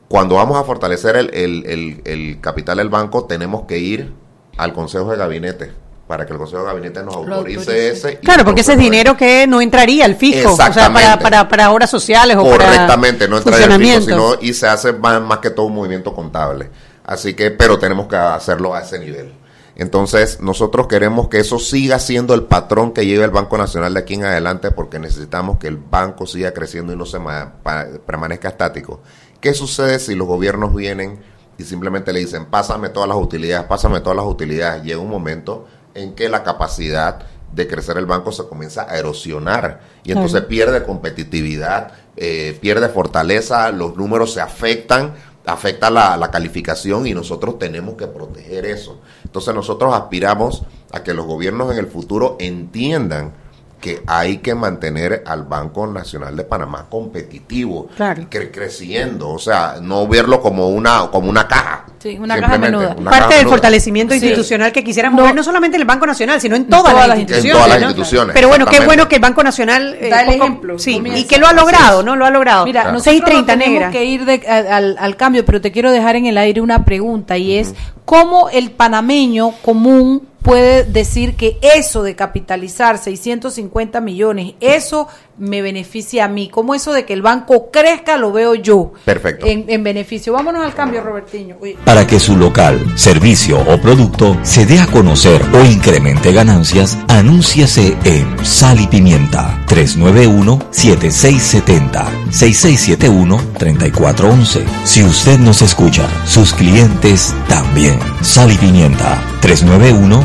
Speaker 6: Cuando vamos a fortalecer el, el- el- el capital del banco, tenemos que ir al Consejo de Gabinete para que el Consejo de Gabinete nos autorice
Speaker 5: autorice.
Speaker 6: ese. y
Speaker 3: Claro, porque ese es dinero que no entraría al fisco, o sea, para, para, para obras sociales o para
Speaker 6: Correctamente, no entra en el fisco,
Speaker 3: funcionamiento.
Speaker 6: sino y se hace más, más que todo un movimiento contable. Así que, pero tenemos que hacerlo a ese nivel. Entonces, nosotros queremos que eso siga siendo el patrón que lleve el Banco Nacional de aquí en adelante porque necesitamos que el banco siga creciendo y no se ma- pa- permanezca estático. ¿Qué sucede si los gobiernos vienen y simplemente le dicen, pásame todas las utilidades, pásame todas las utilidades? Llega un momento en que la capacidad de crecer el banco se comienza a erosionar y entonces pierde competitividad, eh, pierde fortaleza, los números se afectan, afecta la, la calificación y nosotros tenemos que proteger eso. Entonces nosotros aspiramos a que los gobiernos en el futuro entiendan que hay que mantener al Banco Nacional de Panamá competitivo,
Speaker 3: Claro.
Speaker 6: cre- creciendo, o sea, no verlo como una como una caja.
Speaker 5: Sí, una caja menuda.
Speaker 6: una
Speaker 3: Parte
Speaker 6: caja
Speaker 3: del
Speaker 6: menuda.
Speaker 3: fortalecimiento
Speaker 5: Sí.
Speaker 3: institucional que quisiéramos
Speaker 5: No.
Speaker 3: ver, no solamente en el Banco Nacional, sino en todas,
Speaker 5: todas
Speaker 3: las instituciones.
Speaker 6: En todas las
Speaker 3: ¿no?
Speaker 6: instituciones,
Speaker 3: Pero bueno, qué bueno que el Banco Nacional eh,
Speaker 5: Da el
Speaker 3: poco-
Speaker 5: ejemplo,
Speaker 3: sí,
Speaker 5: comienza.
Speaker 3: y que lo ha logrado, ¿no? Lo ha logrado.
Speaker 5: Mira,
Speaker 6: Claro.
Speaker 5: nosotros
Speaker 3: 6.30
Speaker 5: nos tenemos que ir de- a- al, al cambio, pero te quiero dejar en el aire una pregunta y es cómo el panameño común puede decir que eso de capitalizar 650 millones, eso me beneficia a mí? ¿Cómo eso de que el banco crezca lo veo yo?
Speaker 6: Perfecto.
Speaker 5: En, en beneficio. Vámonos al cambio, Robertiño. Uy.
Speaker 2: Para que su local, servicio o producto se dé a conocer o incremente ganancias, anúnciase en Sal y Pimienta 391-7670-6671-3411. Si usted nos escucha, sus clientes también. Sal y Pimienta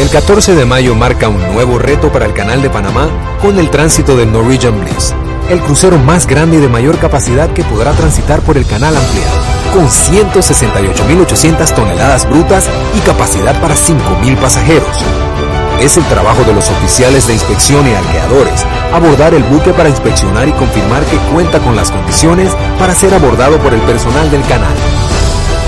Speaker 9: El 14 de mayo marca un nuevo reto para el Canal de Panamá con el tránsito del Norwegian Bliss, el crucero más grande y de mayor capacidad que podrá transitar por el canal ampliado, con 168.800 toneladas brutas y capacidad para 5.000 pasajeros. Es el trabajo de los oficiales de inspección y arqueadores abordar el buque para inspeccionar y confirmar que cuenta con las condiciones para ser abordado por el personal del canal.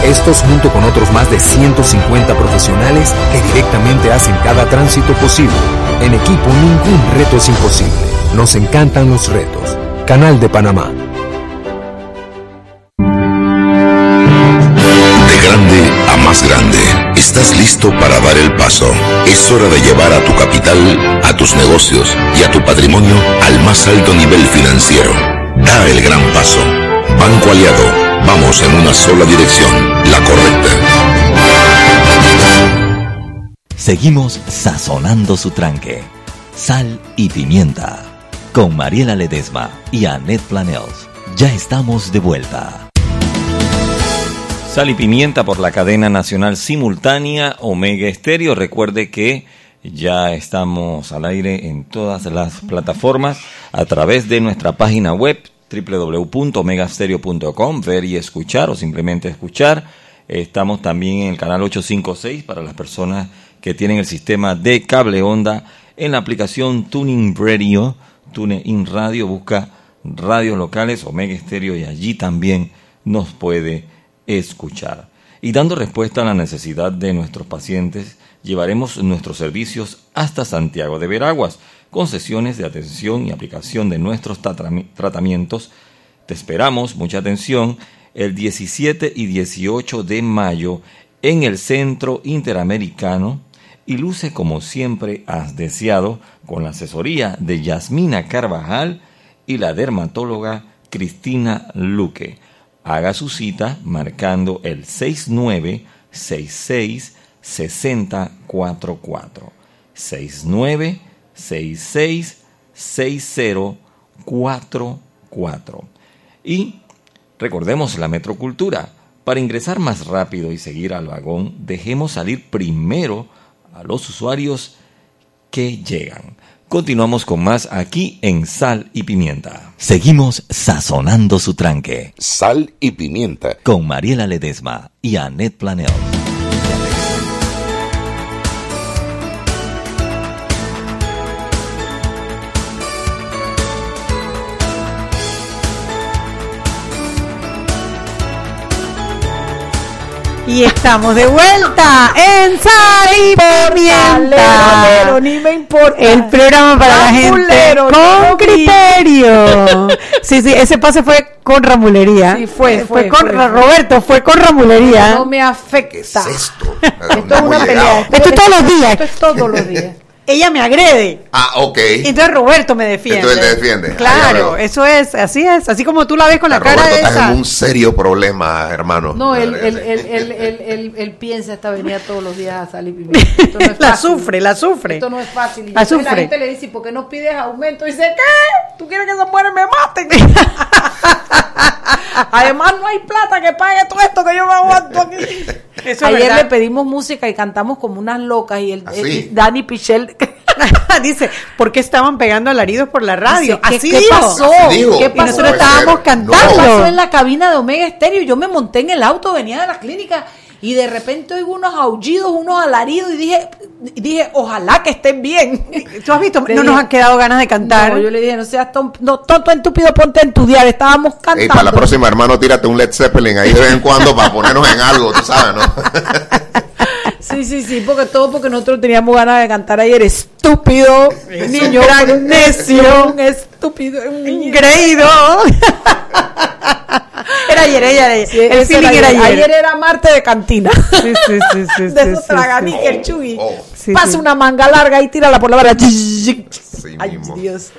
Speaker 9: Estos junto con otros más de 150 profesionales que directamente hacen cada tránsito posible. En equipo ningún reto es imposible. Nos encantan los retos. Canal de Panamá.
Speaker 4: De grande a más grande, estás listo para dar el paso. Es hora de llevar a tu capital, a tus negocios y a tu patrimonio al más alto nivel financiero. Da el gran paso. Banco Aliado, vamos en una sola dirección, la correcta.
Speaker 2: Seguimos sazonando su tranque. Sal y pimienta. Con Mariela Ledesma y Annette Planels. Ya estamos de vuelta. Sal y pimienta por la cadena nacional simultánea Omega Estéreo. Recuerde que ya estamos al aire en todas las plataformas a través de nuestra página web www.omegastereo.com, ver y escuchar o simplemente escuchar. Estamos también en el canal 856 para las personas que tienen el sistema de cable onda en la aplicación Tuning Radio, TuneIn Radio, busca radios locales, Omega Estéreo y allí también nos puede escuchar. Y dando respuesta a la necesidad de nuestros pacientes, llevaremos nuestros servicios hasta Santiago de Veraguas, con sesiones de atención y aplicación de nuestros tratamientos. Te esperamos, mucha atención, el 17 y 18 de mayo en el Centro Interamericano y luce como siempre has deseado con la asesoría de Yasmina Carvajal y la dermatóloga Cristina Luque. Haga su cita marcando el 6966 6044 6966 6044 y recordemos la metrocultura para ingresar más rápido y seguir al vagón dejemos salir primero a los usuarios que llegan Continuamos con más aquí en Sal y Pimienta. Seguimos sazonando su tranque.
Speaker 4: Sal y Pimienta.
Speaker 2: Con Mariela Ledesma y Annette Planel.
Speaker 3: Y estamos de vuelta en Sal y Pimienta.
Speaker 5: Alero, ni me importa.
Speaker 3: El programa para la gente
Speaker 5: Ramulero,
Speaker 3: con
Speaker 5: no
Speaker 3: criterio. Sí, sí, ese pase fue con ramulería.
Speaker 5: Sí, fue,
Speaker 3: Eh,
Speaker 5: fue,
Speaker 3: con
Speaker 5: fue, fue.
Speaker 3: Roberto, fue con ramulería.
Speaker 5: No me afecta.
Speaker 6: ¿Qué es esto?
Speaker 5: Esto es una pelea.
Speaker 3: Esto es todos los días.
Speaker 5: Esto es todos los días.
Speaker 3: Ella me agrede.
Speaker 6: Ah, ok.
Speaker 3: Entonces Roberto me defiende.
Speaker 6: Entonces te defiende.
Speaker 3: Claro, eso es, así es. Así como tú la ves con la, cara
Speaker 6: Roberto,
Speaker 3: esa.
Speaker 6: estás en un serio problema, hermano.
Speaker 5: No, él, él, él, él, él, él- él piensa esta venida todos los días a salir. Esto no es
Speaker 3: la
Speaker 5: fácil.
Speaker 3: sufre, la sufre.
Speaker 5: Esto no es fácil. Y
Speaker 3: La
Speaker 5: gente le dice, ¿y por qué no pides aumento? Y dice, ¿qué? ¿Tú quieres que esas mujeres me maten? Además, no hay plata que pague todo esto que yo me aguanto aquí.
Speaker 3: Eso
Speaker 5: Ayer
Speaker 3: verdad.
Speaker 5: le pedimos música y cantamos como unas locas y el,
Speaker 6: ¿Ah,
Speaker 5: el-? Dani Pichel
Speaker 3: Dice, ¿por qué estaban pegando alaridos por la radio?
Speaker 5: ¿qué-
Speaker 3: Así
Speaker 5: qué
Speaker 3: dijo.
Speaker 5: pasó?
Speaker 6: Así dijo.
Speaker 5: ¿Qué
Speaker 3: Y
Speaker 5: pasó?
Speaker 3: nosotros estábamos
Speaker 6: ser.
Speaker 3: cantando.
Speaker 5: ¿Qué
Speaker 6: No.
Speaker 5: pasó en la cabina de Omega Estéreo? Yo me monté en el auto, venía de la clínica y de repente oigo unos aullidos, unos alaridos y dije, y dije, ojalá que estén bien.
Speaker 3: ¿Tú has visto? No
Speaker 5: dije,
Speaker 3: nos han quedado ganas de cantar.
Speaker 5: No, yo le dije, no seas ton- no, tonto estúpido, ponte a estudiar. Estábamos cantando.
Speaker 6: Ey, para la próxima, hermano, tírate un Led Zeppelin ahí de vez en cuando para ponernos en algo, tú sabes, ¿no?
Speaker 5: Sí, sí, sí, porque todo porque nosotros teníamos ganas de cantar ayer. Estúpido, niño
Speaker 3: gran necio.
Speaker 5: un estúpido, un niño.
Speaker 3: Ingreído. era ayer, era ayer.
Speaker 5: Sí,
Speaker 3: el feeling era ayer.
Speaker 5: Ayer era Marte de cantina.
Speaker 3: Sí, sí, sí, sí,
Speaker 5: de esos
Speaker 3: sí,
Speaker 5: el chugui.
Speaker 6: Oh,
Speaker 3: sí.
Speaker 5: Pasa una manga larga y tírala por la vara. Ay. Dios.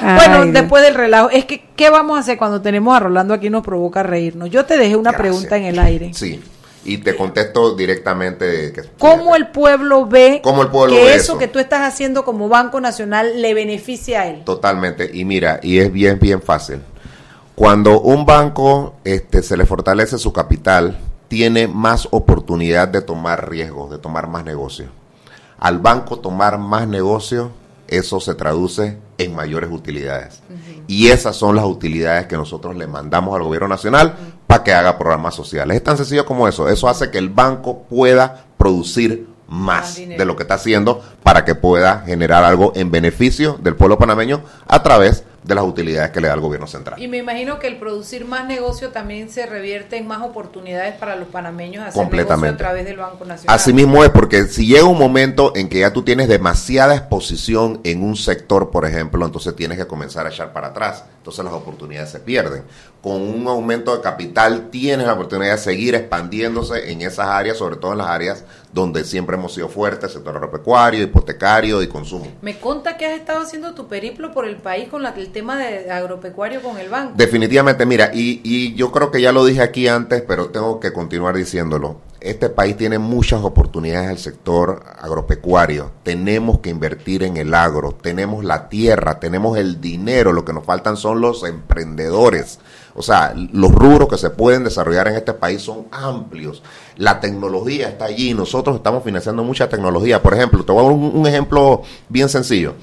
Speaker 3: Ay,
Speaker 5: bueno,
Speaker 3: Dios.
Speaker 5: después del relajo, es que, ¿qué vamos a hacer cuando tenemos a Rolando aquí nos provoca reírnos? Yo te dejé una
Speaker 6: Gracias.
Speaker 5: pregunta en el aire.
Speaker 6: Sí, y te contesto directamente. Que,
Speaker 5: ¿Cómo el pueblo ve
Speaker 6: ¿Cómo el pueblo
Speaker 5: que
Speaker 6: ve
Speaker 5: eso
Speaker 6: eso?
Speaker 5: que tú estás haciendo como Banco Nacional le beneficia a él?
Speaker 6: Totalmente. Y mira, y es bien, bien fácil. Cuando un banco este, se le fortalece su capital, tiene más oportunidad de tomar riesgos, de tomar más negocio. Al banco tomar más negocio, eso se traduce en mayores utilidades. Y esas son las utilidades que nosotros le mandamos al gobierno nacional para que haga programas sociales. Es tan sencillo como eso. Eso hace que el banco pueda producir
Speaker 5: Más
Speaker 6: de lo que está haciendo para que pueda generar algo en beneficio del pueblo panameño a través de las utilidades que le da el gobierno central.
Speaker 5: Y me imagino que el producir más negocio también se revierte en más oportunidades para los panameños hacer
Speaker 6: Completamente.
Speaker 5: negocio a través del Banco Nacional.
Speaker 6: Así mismo es, porque si llega un momento en que ya tú tienes demasiada exposición en un sector, por ejemplo, entonces tienes que comenzar a echar para atrás. Entonces las oportunidades se pierden. Con un aumento de capital tienes la oportunidad de seguir expandiéndose en esas áreas, sobre todo en las áreas donde siempre hemos sido fuertes, sector agropecuario, hipotecario y consumo.
Speaker 5: Me conta que has estado haciendo tu periplo por el país con la- el tema de agropecuario con el banco.
Speaker 6: Definitivamente, mira, y, y yo creo que ya lo dije aquí antes, pero tengo que continuar diciéndolo. Este país tiene muchas oportunidades al sector agropecuario. Tenemos que invertir en el agro, tenemos la tierra, tenemos el dinero, lo que nos faltan son los emprendedores. O sea, los rubros que se pueden desarrollar en este país son amplios. La tecnología está allí, nosotros estamos financiando mucha tecnología. Por ejemplo, te voy a dar un- un ejemplo bien sencillo.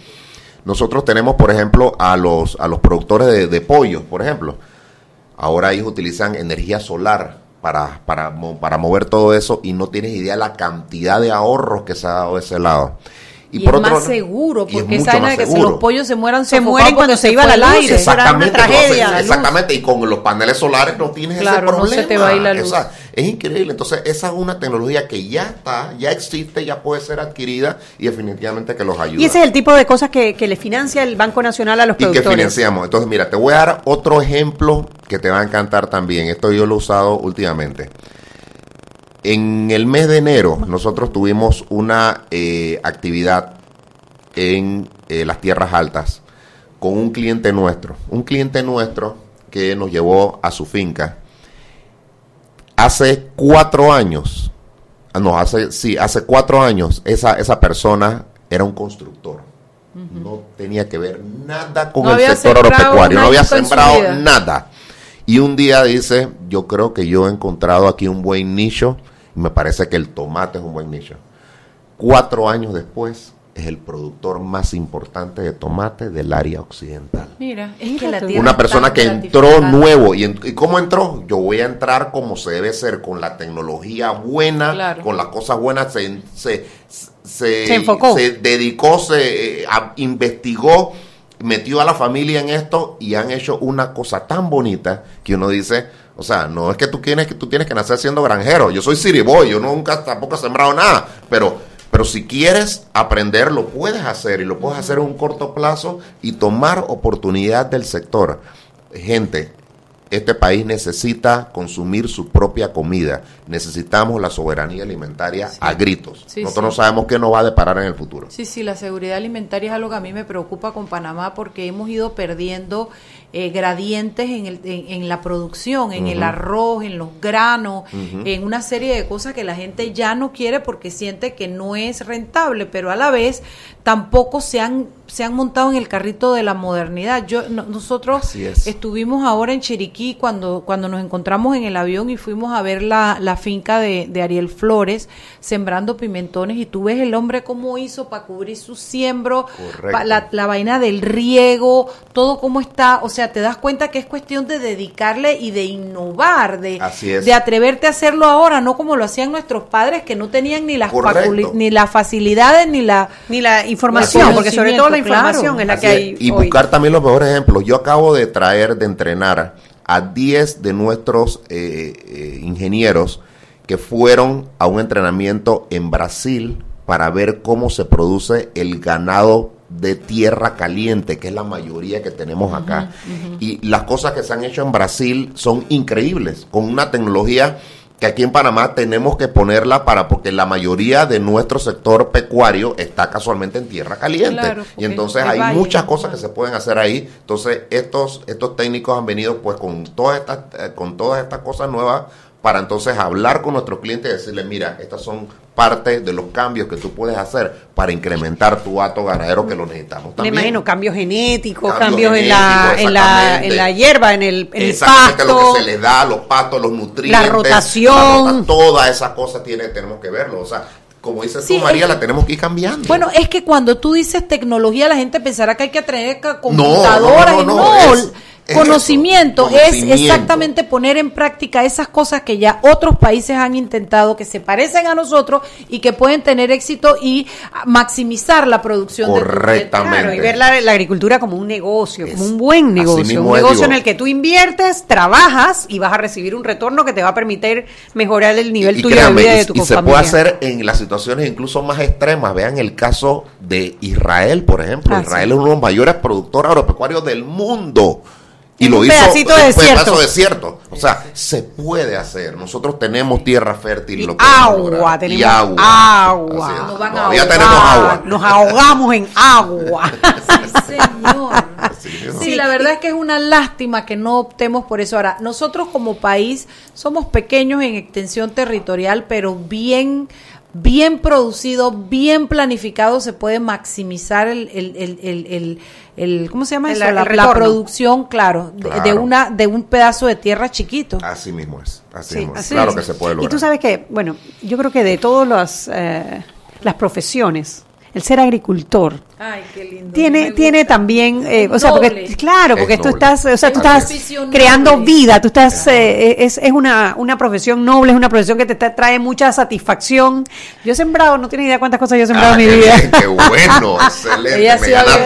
Speaker 6: Nosotros tenemos, por ejemplo, a los, a los productores de, de pollos, por ejemplo. Ahora ellos utilizan energía solar para, para, para mover todo eso y no tienes idea la cantidad de ahorros que se ha dado de ese lado.
Speaker 5: Y, es más seguro,
Speaker 6: y es
Speaker 5: porque
Speaker 6: mucho
Speaker 5: esa de que si los pollos se mueran
Speaker 3: Se mueren cuando se iba la
Speaker 5: aire.
Speaker 3: Era una
Speaker 6: Exactamente,
Speaker 3: tragedia,
Speaker 6: exactamente, y con los paneles solares no tienes
Speaker 5: Claro,
Speaker 6: ese
Speaker 5: no se
Speaker 6: problema.
Speaker 5: te va a ir la luz.
Speaker 6: Esa- es increíble. Entonces, esa es una tecnología que ya está, ya existe, ya puede ser adquirida y definitivamente que los ayuda.
Speaker 3: Y ese es el tipo de cosas que, que le financia el Banco Nacional a los
Speaker 6: y que
Speaker 3: productores.
Speaker 6: financiamos. Entonces, mira, te voy a dar otro ejemplo que te va a encantar también. Esto yo lo he usado últimamente. En el mes de enero, nosotros tuvimos una eh, actividad en eh, las tierras altas con un cliente nuestro. Un cliente nuestro que nos llevó a su finca. Hace cuatro años, ah, no, hace, sí, hace cuatro años, esa, esa persona era un constructor. No tenía que ver nada con
Speaker 5: No
Speaker 6: el sector agropecuario, no había sembrado nada. Y un día dice, yo creo que yo he encontrado aquí un buen nicho, y me parece que el tomate es un buen nicho. Cuatro años después, es el productor más importante de tomate del área occidental.
Speaker 5: Mira, es que la
Speaker 6: Una persona que entró nuevo. ¿Y, en- ¿Y cómo entró? Yo voy a entrar como se debe ser, con la tecnología buena,
Speaker 5: Claro.
Speaker 6: con las cosas buenas. Se, se, se,
Speaker 3: Se enfocó.
Speaker 6: se dedicó, se eh, a- investigó, metió a la familia en esto y han hecho una cosa tan bonita que uno dice, o sea, no es que tú tienes que, tú tienes que nacer siendo granjero. Yo soy siriboy, yo nunca tampoco he sembrado nada, pero... Pero si quieres aprender, lo puedes hacer y lo puedes hacer en un corto plazo y tomar oportunidad del sector. Gente, este país necesita consumir su propia comida. Necesitamos la soberanía alimentaria a gritos.
Speaker 5: Sí,
Speaker 6: Nosotros no sabemos qué nos va a deparar en el futuro.
Speaker 5: Sí, sí, la seguridad alimentaria es algo que a mí me preocupa con Panamá porque hemos ido perdiendo eh, gradientes en, el, en, en la producción, en el arroz, en los granos, en una serie de cosas que la gente ya no quiere porque siente que no es rentable, pero a la vez tampoco se han se han montado en el carrito de la modernidad. Yo no- nosotros
Speaker 6: es.
Speaker 5: estuvimos ahora en Chiriquí cuando cuando nos encontramos en el avión y fuimos a ver la, la finca de, de Ariel Flores sembrando pimentones y tú ves el hombre cómo hizo para cubrir su siembro, pa- la, la vaina del riego, todo cómo está, o sea, te das cuenta que es cuestión de dedicarle y de innovar, de,
Speaker 6: Así
Speaker 5: de atreverte a hacerlo ahora, no como lo hacían nuestros padres que no tenían ni las ni las facilidades ni la
Speaker 3: Ni la información, porque sobre todo la información
Speaker 5: claro.
Speaker 3: es la
Speaker 6: Así
Speaker 3: que
Speaker 6: es.
Speaker 3: hay
Speaker 6: y
Speaker 3: hoy.
Speaker 6: buscar también los mejores ejemplos. Yo acabo de traer, de entrenar a 10 de nuestros eh, eh, ingenieros que fueron a un entrenamiento en Brasil para ver cómo se produce el ganado de tierra caliente, que es la mayoría que tenemos acá. Y las cosas que se han hecho en Brasil son increíbles, con una tecnología que aquí en Panamá tenemos que ponerla para, porque la mayoría de nuestro sector pecuario está casualmente en tierra caliente.
Speaker 5: Claro,
Speaker 6: y entonces
Speaker 5: es
Speaker 6: hay
Speaker 5: valle,
Speaker 6: muchas cosas que se pueden hacer ahí. Entonces estos, estos técnicos han venido pues con todas estas, eh, con todas estas cosas nuevas para entonces hablar con nuestros clientes y decirles, mira, estas son parte de los cambios que tú puedes hacer para incrementar tu hato ganadero que lo necesitamos
Speaker 3: Me
Speaker 6: también.
Speaker 3: imagino cambios genéticos,
Speaker 6: Cambios
Speaker 3: cambios, en, la, en, la, en la hierba, en el, en el
Speaker 6: Exactamente
Speaker 3: pasto.
Speaker 6: lo que se les da, los pastos, los nutrientes.
Speaker 3: rotación.
Speaker 6: la rota- todas esas cosas tiene, tenemos que verlo. O sea, como dices
Speaker 5: Sí,
Speaker 6: tú, María, la tenemos que ir cambiando.
Speaker 5: Bueno, es que cuando tú dices tecnología, la gente pensará que hay que traer
Speaker 6: no,
Speaker 5: computadoras.
Speaker 6: no,
Speaker 5: y
Speaker 6: no,
Speaker 5: no,
Speaker 6: es-
Speaker 5: conocimiento,
Speaker 6: eso,
Speaker 5: es exactamente poner en práctica esas cosas que ya otros países han intentado, que se parecen a nosotros y que pueden tener éxito y maximizar la producción
Speaker 6: Correctamente.
Speaker 3: Claro, y ver la, la agricultura como un negocio, como un buen negocio, un negocio
Speaker 6: digo.
Speaker 3: en el que tú inviertes, trabajas y vas a recibir un retorno que te va a permitir mejorar el nivel
Speaker 6: y
Speaker 3: tuyo
Speaker 6: créanme,
Speaker 3: de vida y
Speaker 6: y-
Speaker 3: de tu
Speaker 6: y se puede hacer en las situaciones incluso más extremas. Vean el caso de Israel, por ejemplo.
Speaker 3: Ah,
Speaker 6: Israel
Speaker 3: sí.
Speaker 6: es uno de los mayores productores agropecuarios del mundo. Y lo
Speaker 3: un
Speaker 6: hizo
Speaker 3: pedacito de
Speaker 6: un
Speaker 3: desierto.
Speaker 6: pedazo de desierto. O sea, se puede hacer. Nosotros tenemos tierra fértil.
Speaker 3: Y
Speaker 6: lo
Speaker 3: agua,
Speaker 6: lograr.
Speaker 3: tenemos
Speaker 6: y agua.
Speaker 3: agua.
Speaker 5: Nos van a
Speaker 6: Todavía tenemos agua.
Speaker 3: Nos ahogamos en agua.
Speaker 5: Sí, señor. Sí, la verdad es que es una lástima que no optemos por eso. Ahora, nosotros como país somos pequeños en extensión territorial, pero bien bien producido, bien planificado, se puede maximizar el, el, el, el, el- el- ¿cómo se llama
Speaker 3: El-
Speaker 5: eso?
Speaker 3: el
Speaker 5: la, producción, claro, de- una de un pedazo de tierra chiquito.
Speaker 6: Así mismo es. Así
Speaker 3: Sí,
Speaker 6: mismo es.
Speaker 3: así
Speaker 6: Claro
Speaker 3: es.
Speaker 6: que se puede
Speaker 3: Y
Speaker 6: lograr.
Speaker 3: tú sabes que, bueno, yo creo que de todas las, eh, las profesiones, el ser agricultor
Speaker 5: Ay, qué lindo.
Speaker 3: tiene tiene también, eh,
Speaker 5: Es
Speaker 3: o sea, porque claro,
Speaker 6: Es
Speaker 3: porque tú
Speaker 6: noble.
Speaker 3: estás, o sea, tú
Speaker 5: Es un
Speaker 3: estás creando
Speaker 5: noble.
Speaker 3: vida, tú estás, eh, es, es una, una profesión noble, es una profesión que te tra- trae mucha satisfacción. Yo he sembrado, no tienes idea cuántas cosas yo he sembrado
Speaker 6: Ah,
Speaker 3: en mi
Speaker 6: qué
Speaker 3: vida.
Speaker 6: bien, qué bueno, excelente.
Speaker 5: Ella.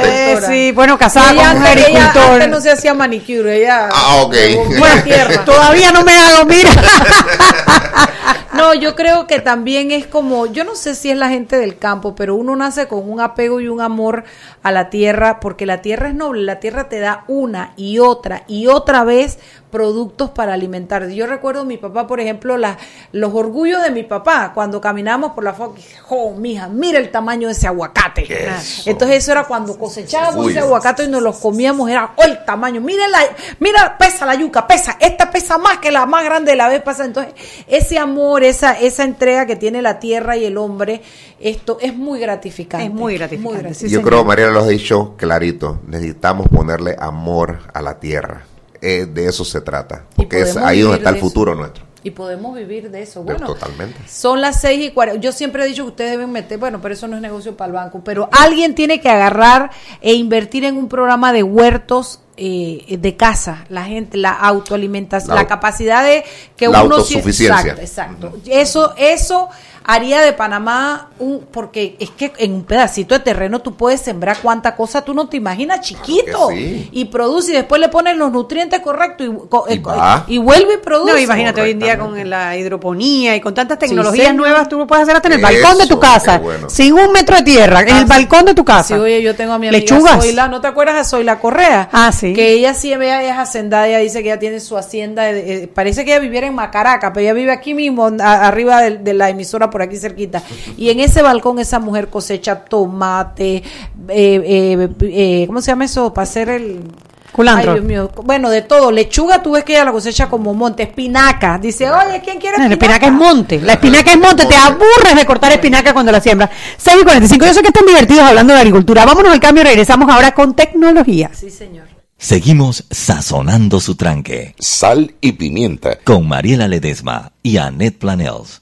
Speaker 3: Eh, sí, bueno, casada
Speaker 5: Ella
Speaker 3: con un
Speaker 5: antes- ella
Speaker 3: agricultor.
Speaker 5: antes no se hacía manicure, ella
Speaker 6: Ah, ok.
Speaker 3: Bueno,
Speaker 5: tierra.
Speaker 3: todavía no me hago, mira.
Speaker 5: No, yo creo que también es como, yo no sé si es la gente del campo, pero uno nace con un apego y un amor a la tierra, porque la tierra es noble, la tierra te da una y otra y otra vez productos para alimentar. Yo recuerdo a mi papá, por ejemplo, la- los orgullos de mi papá cuando caminábamos por la foca, jo, mija, mira el tamaño de ese aguacate.
Speaker 6: Eso.
Speaker 5: Entonces eso era cuando cosechábamos
Speaker 6: Uy.
Speaker 5: ese aguacate y nos los comíamos, era oh, el tamaño, mira la, mira, pesa la yuca, pesa, esta pesa más que la más grande de la vez pasada. Entonces, ese amor, esa, esa entrega que tiene la tierra y el hombre, esto es muy gratificante.
Speaker 3: Es muy gratificante, sí,
Speaker 6: Yo
Speaker 3: señor.
Speaker 6: creo, María lo ha dicho clarito, necesitamos ponerle amor a la tierra. Eh, de eso se trata, porque es ahí donde está el futuro nuestro.
Speaker 5: Y podemos vivir de eso. Bueno,
Speaker 6: Totalmente.
Speaker 5: Son las seis y cuarenta. Yo siempre he dicho que ustedes deben meter, bueno, pero eso no es negocio para el banco, pero alguien tiene que agarrar e invertir en un programa de huertos eh, de casa, la gente, la autoalimentación,
Speaker 6: La
Speaker 5: capacidad de que
Speaker 6: la
Speaker 5: uno
Speaker 6: autosuficiencia.
Speaker 5: Exacto, exacto. Eso, eso haría de Panamá un, porque es que en un pedacito de terreno tú puedes sembrar cuánta cosa tú no te imaginas chiquito
Speaker 6: sí.
Speaker 5: y produce y después le pones los nutrientes correctos y, co-
Speaker 6: Y
Speaker 5: eh, y vuelve y produce.
Speaker 3: No, imagínate hoy en día con la hidroponía y con tantas tecnologías nuevas, tú lo puedes hacer hasta en el balcón de tu casa,
Speaker 6: bueno.
Speaker 3: sin un metro de tierra, en
Speaker 5: Ah,
Speaker 3: el
Speaker 5: sí.
Speaker 3: balcón de tu casa.
Speaker 5: Sí, oye, yo tengo a mi amiga
Speaker 3: Lechugas.
Speaker 5: Zoila, ¿no te acuerdas de Zoila Correa?
Speaker 3: Ah, sí.
Speaker 5: Que ella sí ella es hacendada, ella dice que ella tiene su hacienda, de- eh, parece que ella viviera en Macaraca, pero ella vive aquí mismo, a- arriba de, de la emisora, por aquí cerquita. Y en ese balcón esa mujer cosecha tomate, eh, eh, eh, ¿cómo se llama eso? Para hacer el...
Speaker 3: Culantro.
Speaker 5: Ay, Dios mío. Bueno, de todo. Lechuga, tú ves que ella la cosecha como monte. Espinaca. Dice, oye, ¿quién quiere
Speaker 3: No,
Speaker 5: espinaca?
Speaker 3: la espinaca es monte. La espinaca es monte. Te aburres de cortar espinaca cuando la siembras. 6 y 45. Yo sé que están divertidos hablando de agricultura. Vámonos al cambio. Regresamos ahora con tecnología.
Speaker 5: Sí, señor.
Speaker 2: Seguimos sazonando su tranque.
Speaker 4: Sal y pimienta.
Speaker 2: Con Mariela Ledesma y Annette Planels.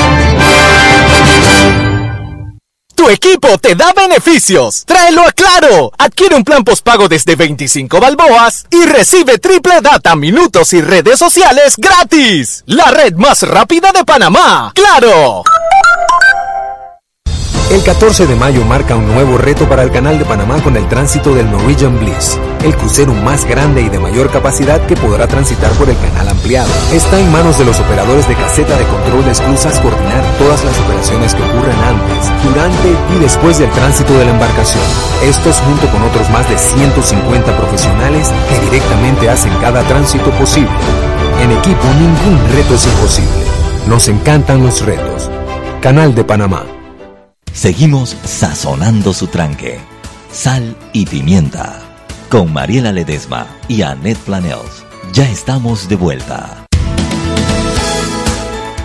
Speaker 8: Tu equipo te da beneficios. Tráelo a Claro. Adquiere un plan postpago desde 25 balboas y recibe triple data, minutos y redes sociales gratis. La red más rápida de Panamá. ¡Claro!
Speaker 9: El 14 de mayo marca un nuevo reto para el Canal de Panamá con el tránsito del Norwegian Bliss, el crucero más grande y de mayor capacidad que podrá transitar por el canal ampliado. Está en manos de los operadores de caseta de control de esclusas coordinar todas las operaciones que ocurren antes, durante y después del tránsito de la embarcación. Estos junto con otros más de 150 profesionales que directamente hacen cada tránsito posible. En equipo ningún reto es imposible. Nos encantan los retos. Canal de Panamá.
Speaker 2: Seguimos sazonando su tranque. Sal y pimienta. Con Mariela Ledesma y Annette Planels. Ya estamos de vuelta.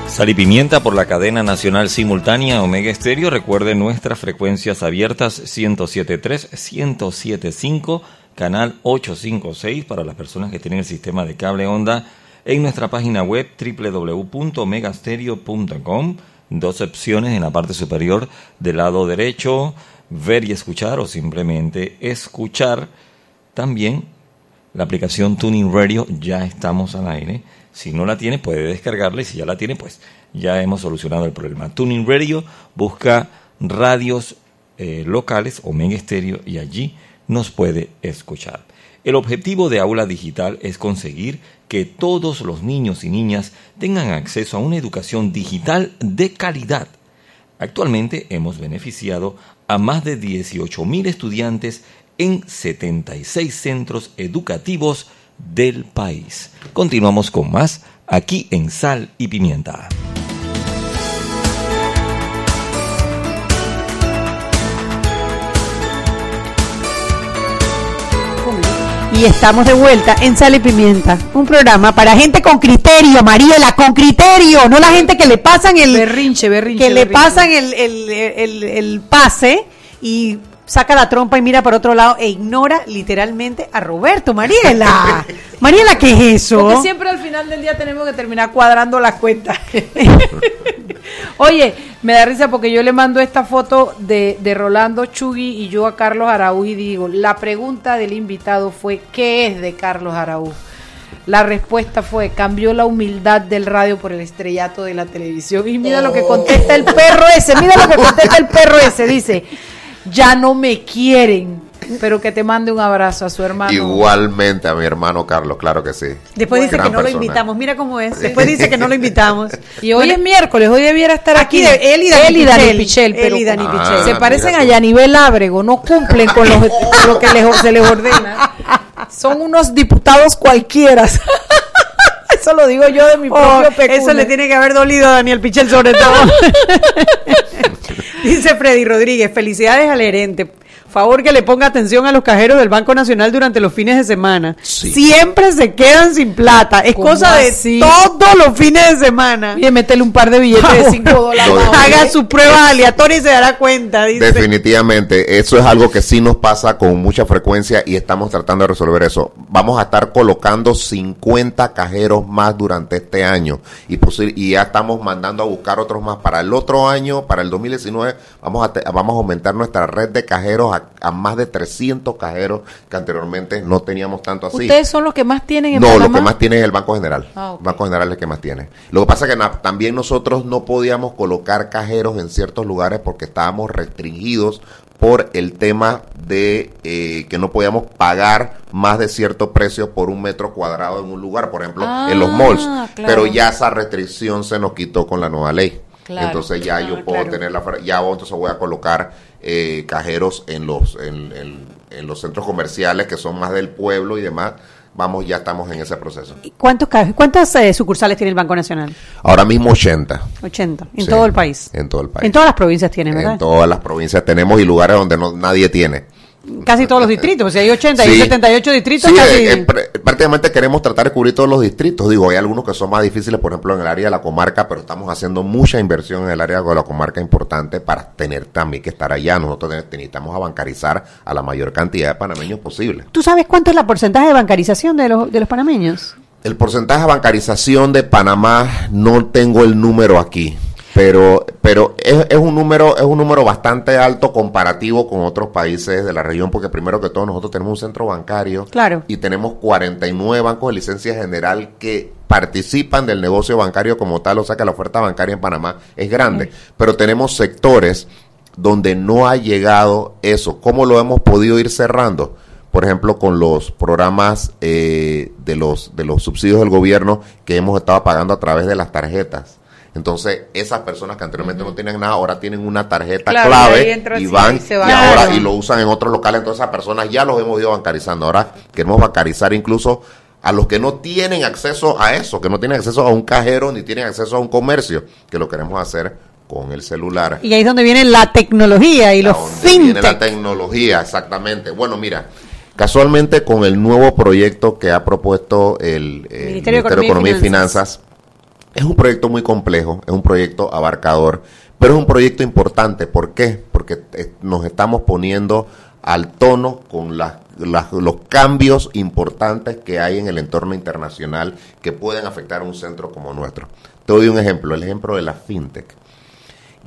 Speaker 2: Sal y pimienta por la cadena nacional simultánea Omega Estéreo. Recuerde nuestras frecuencias abiertas 1073, 1075, canal 856 para las personas que tienen el sistema de cable onda en nuestra página web www.omegastereo.com. Dos opciones en la parte superior del lado derecho, ver y escuchar o simplemente escuchar. También la aplicación Tuning Radio, ya estamos al aire. Si no la tiene, puede descargarla y si ya la tiene, pues ya hemos solucionado el problema. Tuning Radio busca radios eh, locales, Omega Estéreo, y allí nos puede escuchar. El objetivo de Aula Digital es conseguir que todos los niños y niñas tengan acceso a una educación digital de calidad. Actualmente hemos beneficiado a más de 18.000 estudiantes en 76 centros educativos del país. Continuamos con más aquí en Sal y Pimienta.
Speaker 3: Y estamos de vuelta en Sal y Pimienta, un programa para gente con criterio, Mariela, con criterio, no la gente que le pasan el
Speaker 5: Berrinche, berrinche.
Speaker 3: que le pasan el, el, el- el pase y saca la trompa y mira para otro lado e ignora literalmente a Roberto, Mariela. Mariela, ¿qué es eso?
Speaker 5: Porque siempre al final del día tenemos que terminar cuadrando las cuentas. Oye, me da risa porque yo le mando esta foto de, de Rolando Chugui y yo a Carlos Araúz y digo, la pregunta del invitado fue, ¿qué es de Carlos Araúz? La respuesta fue, cambió la humildad del radio por el estrellato de la televisión. Y mira lo que contesta el perro ese, mira lo que contesta el perro ese, dice, ya no me quieren, pero que te mande un abrazo a su hermano.
Speaker 6: Igualmente a mi hermano Carlos, claro que sí.
Speaker 3: Después dice
Speaker 6: Gran
Speaker 3: que no lo invitamos, mira cómo es. Después dice que no lo invitamos.
Speaker 5: Y hoy es miércoles, hoy debiera estar
Speaker 3: Aquí
Speaker 5: aquí,
Speaker 3: de- él y Dani Pichel.
Speaker 5: Pichel,
Speaker 3: Él y Dani
Speaker 6: Ah,
Speaker 3: Pichel.
Speaker 5: se parecen a. Yanivel Ábrego, no cumplen con, los- con lo que les- se les ordena. Son unos diputados cualquiera. Eso lo digo yo de mi
Speaker 3: Oh,
Speaker 5: propio peculiar.
Speaker 3: eso le tiene que haber dolido a Daniel Pichel sobre todo. Dice Freddy Rodríguez, felicidades al gerente. Favor que le ponga atención a los cajeros del Banco Nacional durante los fines de semana. Siempre se quedan sin plata. Es
Speaker 5: ¿Cómo
Speaker 3: cosa de
Speaker 5: así?
Speaker 3: todos los fines de semana.
Speaker 5: Mire, métele un par de billetes de 5 dólares.
Speaker 6: De-
Speaker 3: Haga su prueba aleatoria y se dará cuenta. Dice.
Speaker 6: Definitivamente, eso es algo que sí nos pasa con mucha frecuencia y estamos tratando de resolver eso. Vamos a estar colocando 50 cajeros más durante este año y, y ya estamos mandando a buscar otros más para el otro año, para el 2019, vamos a, te- vamos a aumentar nuestra red de cajeros a, a más de 300 cajeros que anteriormente no teníamos tanto así.
Speaker 5: Ustedes son los que más tienen en
Speaker 6: No, lo
Speaker 5: Panamá?
Speaker 6: que más tiene es el Banco General.
Speaker 5: Ah.
Speaker 6: Banco General es el que más tiene. Lo que pasa es que también nosotros no podíamos colocar cajeros en ciertos lugares porque estábamos restringidos por el tema de eh, que no podíamos pagar más de cierto precio por un metro cuadrado en un lugar, por ejemplo, en los
Speaker 5: Ah,
Speaker 6: malls.
Speaker 5: claro.
Speaker 6: Pero ya esa restricción se nos quitó con la nueva ley.
Speaker 5: Claro.
Speaker 6: Entonces ya yo
Speaker 3: Ah,
Speaker 6: puedo tener la ya entonces voy a colocar eh, cajeros en los en, en- en los centros comerciales que son más del pueblo y demás. Vamos, ya estamos en ese proceso.
Speaker 3: ¿Y ¿Cuántos, ¿Cuántas eh, sucursales tiene el Banco Nacional?
Speaker 6: Ahora mismo 80.
Speaker 3: 80. En
Speaker 6: Sí,
Speaker 3: todo el país.
Speaker 6: En todo el país.
Speaker 3: En todas las provincias tiene, ¿verdad?
Speaker 6: En todas las provincias tenemos y lugares donde no, nadie tiene.
Speaker 3: Casi todos los distritos. Si hay 80 y
Speaker 6: Sí.
Speaker 3: 78 distritos,
Speaker 6: Sí,
Speaker 3: casi.
Speaker 6: eh, eh, pr- prácticamente queremos tratar de cubrir todos los distritos. Digo, hay algunos que son más difíciles, por ejemplo, en el área de la comarca, pero estamos haciendo mucha inversión en el área de la comarca importante para tener también que estar allá. Nosotros ne- necesitamos a bancarizar a la mayor cantidad de panameños posible.
Speaker 3: ¿Tú sabes cuánto es la porcentaje de bancarización de los, de los panameños?
Speaker 6: El porcentaje de bancarización de Panamá no tengo el número aquí, pero pero es, es un número es un número bastante alto comparativo con otros países de la región porque primero que todo nosotros tenemos un centro bancario
Speaker 3: Claro.
Speaker 6: y tenemos 49 bancos de licencia general que participan del negocio bancario como tal, o sea que la oferta bancaria en Panamá es grande, pero tenemos sectores donde no ha llegado eso. ¿Cómo lo hemos podido ir cerrando? Por ejemplo, con los programas eh, de los de los subsidios del gobierno que hemos estado pagando a través de las tarjetas. Entonces, esas personas que anteriormente no tenían nada, ahora tienen una tarjeta
Speaker 5: Claro,
Speaker 6: clave y van
Speaker 5: y
Speaker 6: ahora y lo usan en otros locales. Entonces, esas personas ya los hemos ido bancarizando. Ahora queremos bancarizar incluso a los que no tienen acceso a eso, que no tienen acceso a un cajero ni tienen acceso a un comercio, que lo queremos hacer con el celular.
Speaker 3: Y ahí es donde viene la tecnología y
Speaker 6: A
Speaker 3: los
Speaker 6: donde viene la tecnología, exactamente. Bueno, mira, casualmente con el nuevo proyecto que ha propuesto el,
Speaker 3: Ministerio de
Speaker 6: Ministerio de
Speaker 3: Economía y
Speaker 6: Finanzas, es un proyecto muy complejo, es un proyecto abarcador, pero es un proyecto importante. ¿Por qué? Porque eh, nos estamos poniendo al tono con los cambios importantes que hay en el entorno internacional que pueden afectar a un centro como nuestro. Te doy un ejemplo, el ejemplo de la fintech.